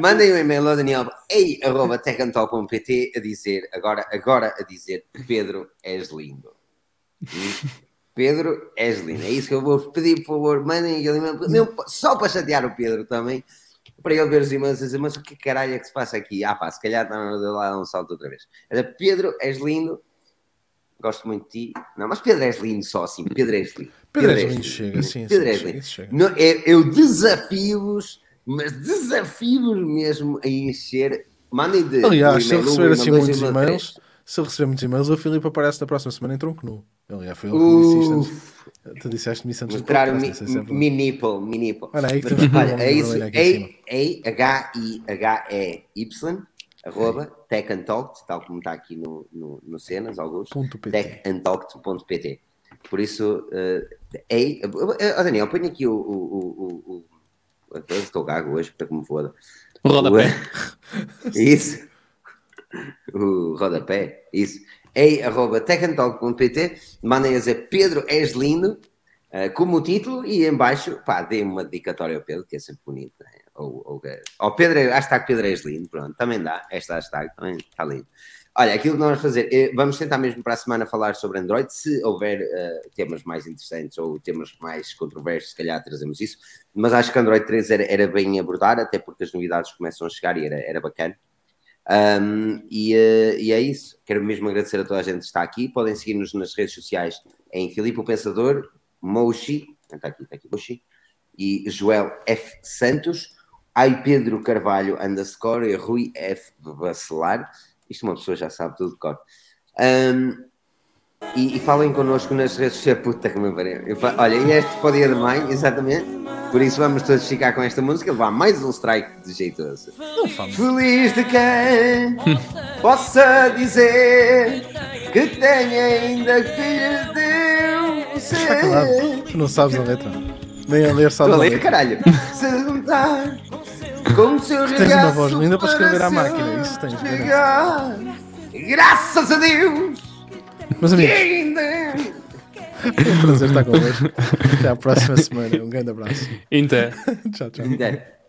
Mandem um e-mail ao Daniel hey.techandtalk.pt a dizer, agora, agora a dizer, Pedro, és lindo. Pedro, és lindo. É isso que eu vou pedir, por favor. Mandem aquele e-mail, só para chatear o Pedro também, para ele ver os e-mails e dizer, mas o que caralho é que se passa aqui? Ah pá, se calhar está eu lá dar um salto outra vez. Era, Pedro, és lindo. Gosto muito de ti. Não, mas Pedro és lindo só assim. Pedro és lindo. Pedro és lindo, chega, sim, Pedro sim, lindo. chega. Não, eu, eu desafio-vos, mas desafio-vos mesmo a encher. Mandem de. Aliás, se um, receber assim muitos e-mail e-mails, se ele receber muitos e-mails, o Filipe aparece na próxima semana em tronco nu. Aliás, foi ele que disse isto. Tu disseste-me isso antes do mostrar o mi, é verdade. minipple, minipple. Olha aí que Mas, um olha, é isso. vermelho aqui em cima. H-I-H-E-Y, arroba, tech and talk, tal como está aqui no, no, no cenas, alguns. Ponto PT. techandtalk.pt. Por isso, eh, é, oh, Daniel, põe aqui o. o, o, o, o estou gago hoje, para que me foda. O rodapé. Isso. O rodapé. Isso. Ei, arroba techandtalk.pt. Mandem a dizer Pedro, és lindo. eh, como o título e em baixo, pá, dê uma dedicatória ao Pedro, que é sempre bonito. Né? Ou, ou, ao Pedro, hashtag Pedro és lindo, pronto, também dá. Esta hashtag também está lindo. Olha, aquilo que nós vamos fazer, eh, vamos tentar mesmo para a semana falar sobre Android. Se houver eh, temas mais interessantes ou temas mais controversos, se calhar trazemos isso. Mas acho que Android 3 era, era bem abordar, até porque as novidades começam a chegar e era, era bacana. Um, e, eh, e é isso. Quero mesmo agradecer a toda a gente que está aqui. Podem seguir-nos nas redes sociais em Filipe o Pensador, Moshi, está aqui, está aqui, Moshi, e Joel F. Santos, ai Pedro Carvalho underscore e Rui F. Bacelar. Isto uma pessoa já sabe tudo de cor. Um, e, e falem connosco nas redes sociais. Puta que me pariu. Olha, e este dia de mãe, exatamente. Por isso vamos todos ficar com esta música. Levar mais um strike de jeitoso. Feliz de quem possa dizer que tem ainda que lhe deu Está calado. Tu não sabes a letra. Nem a ler sabes a letra. caralho. Se juntar com o seu Tens uma regaço voz linda para escrever à máquina, isso tens, garanto. Graças a Deus Meus que amigos, ainda um prazer estar convosco. Até à próxima semana. Um grande abraço. Inter. Tchau, tchau.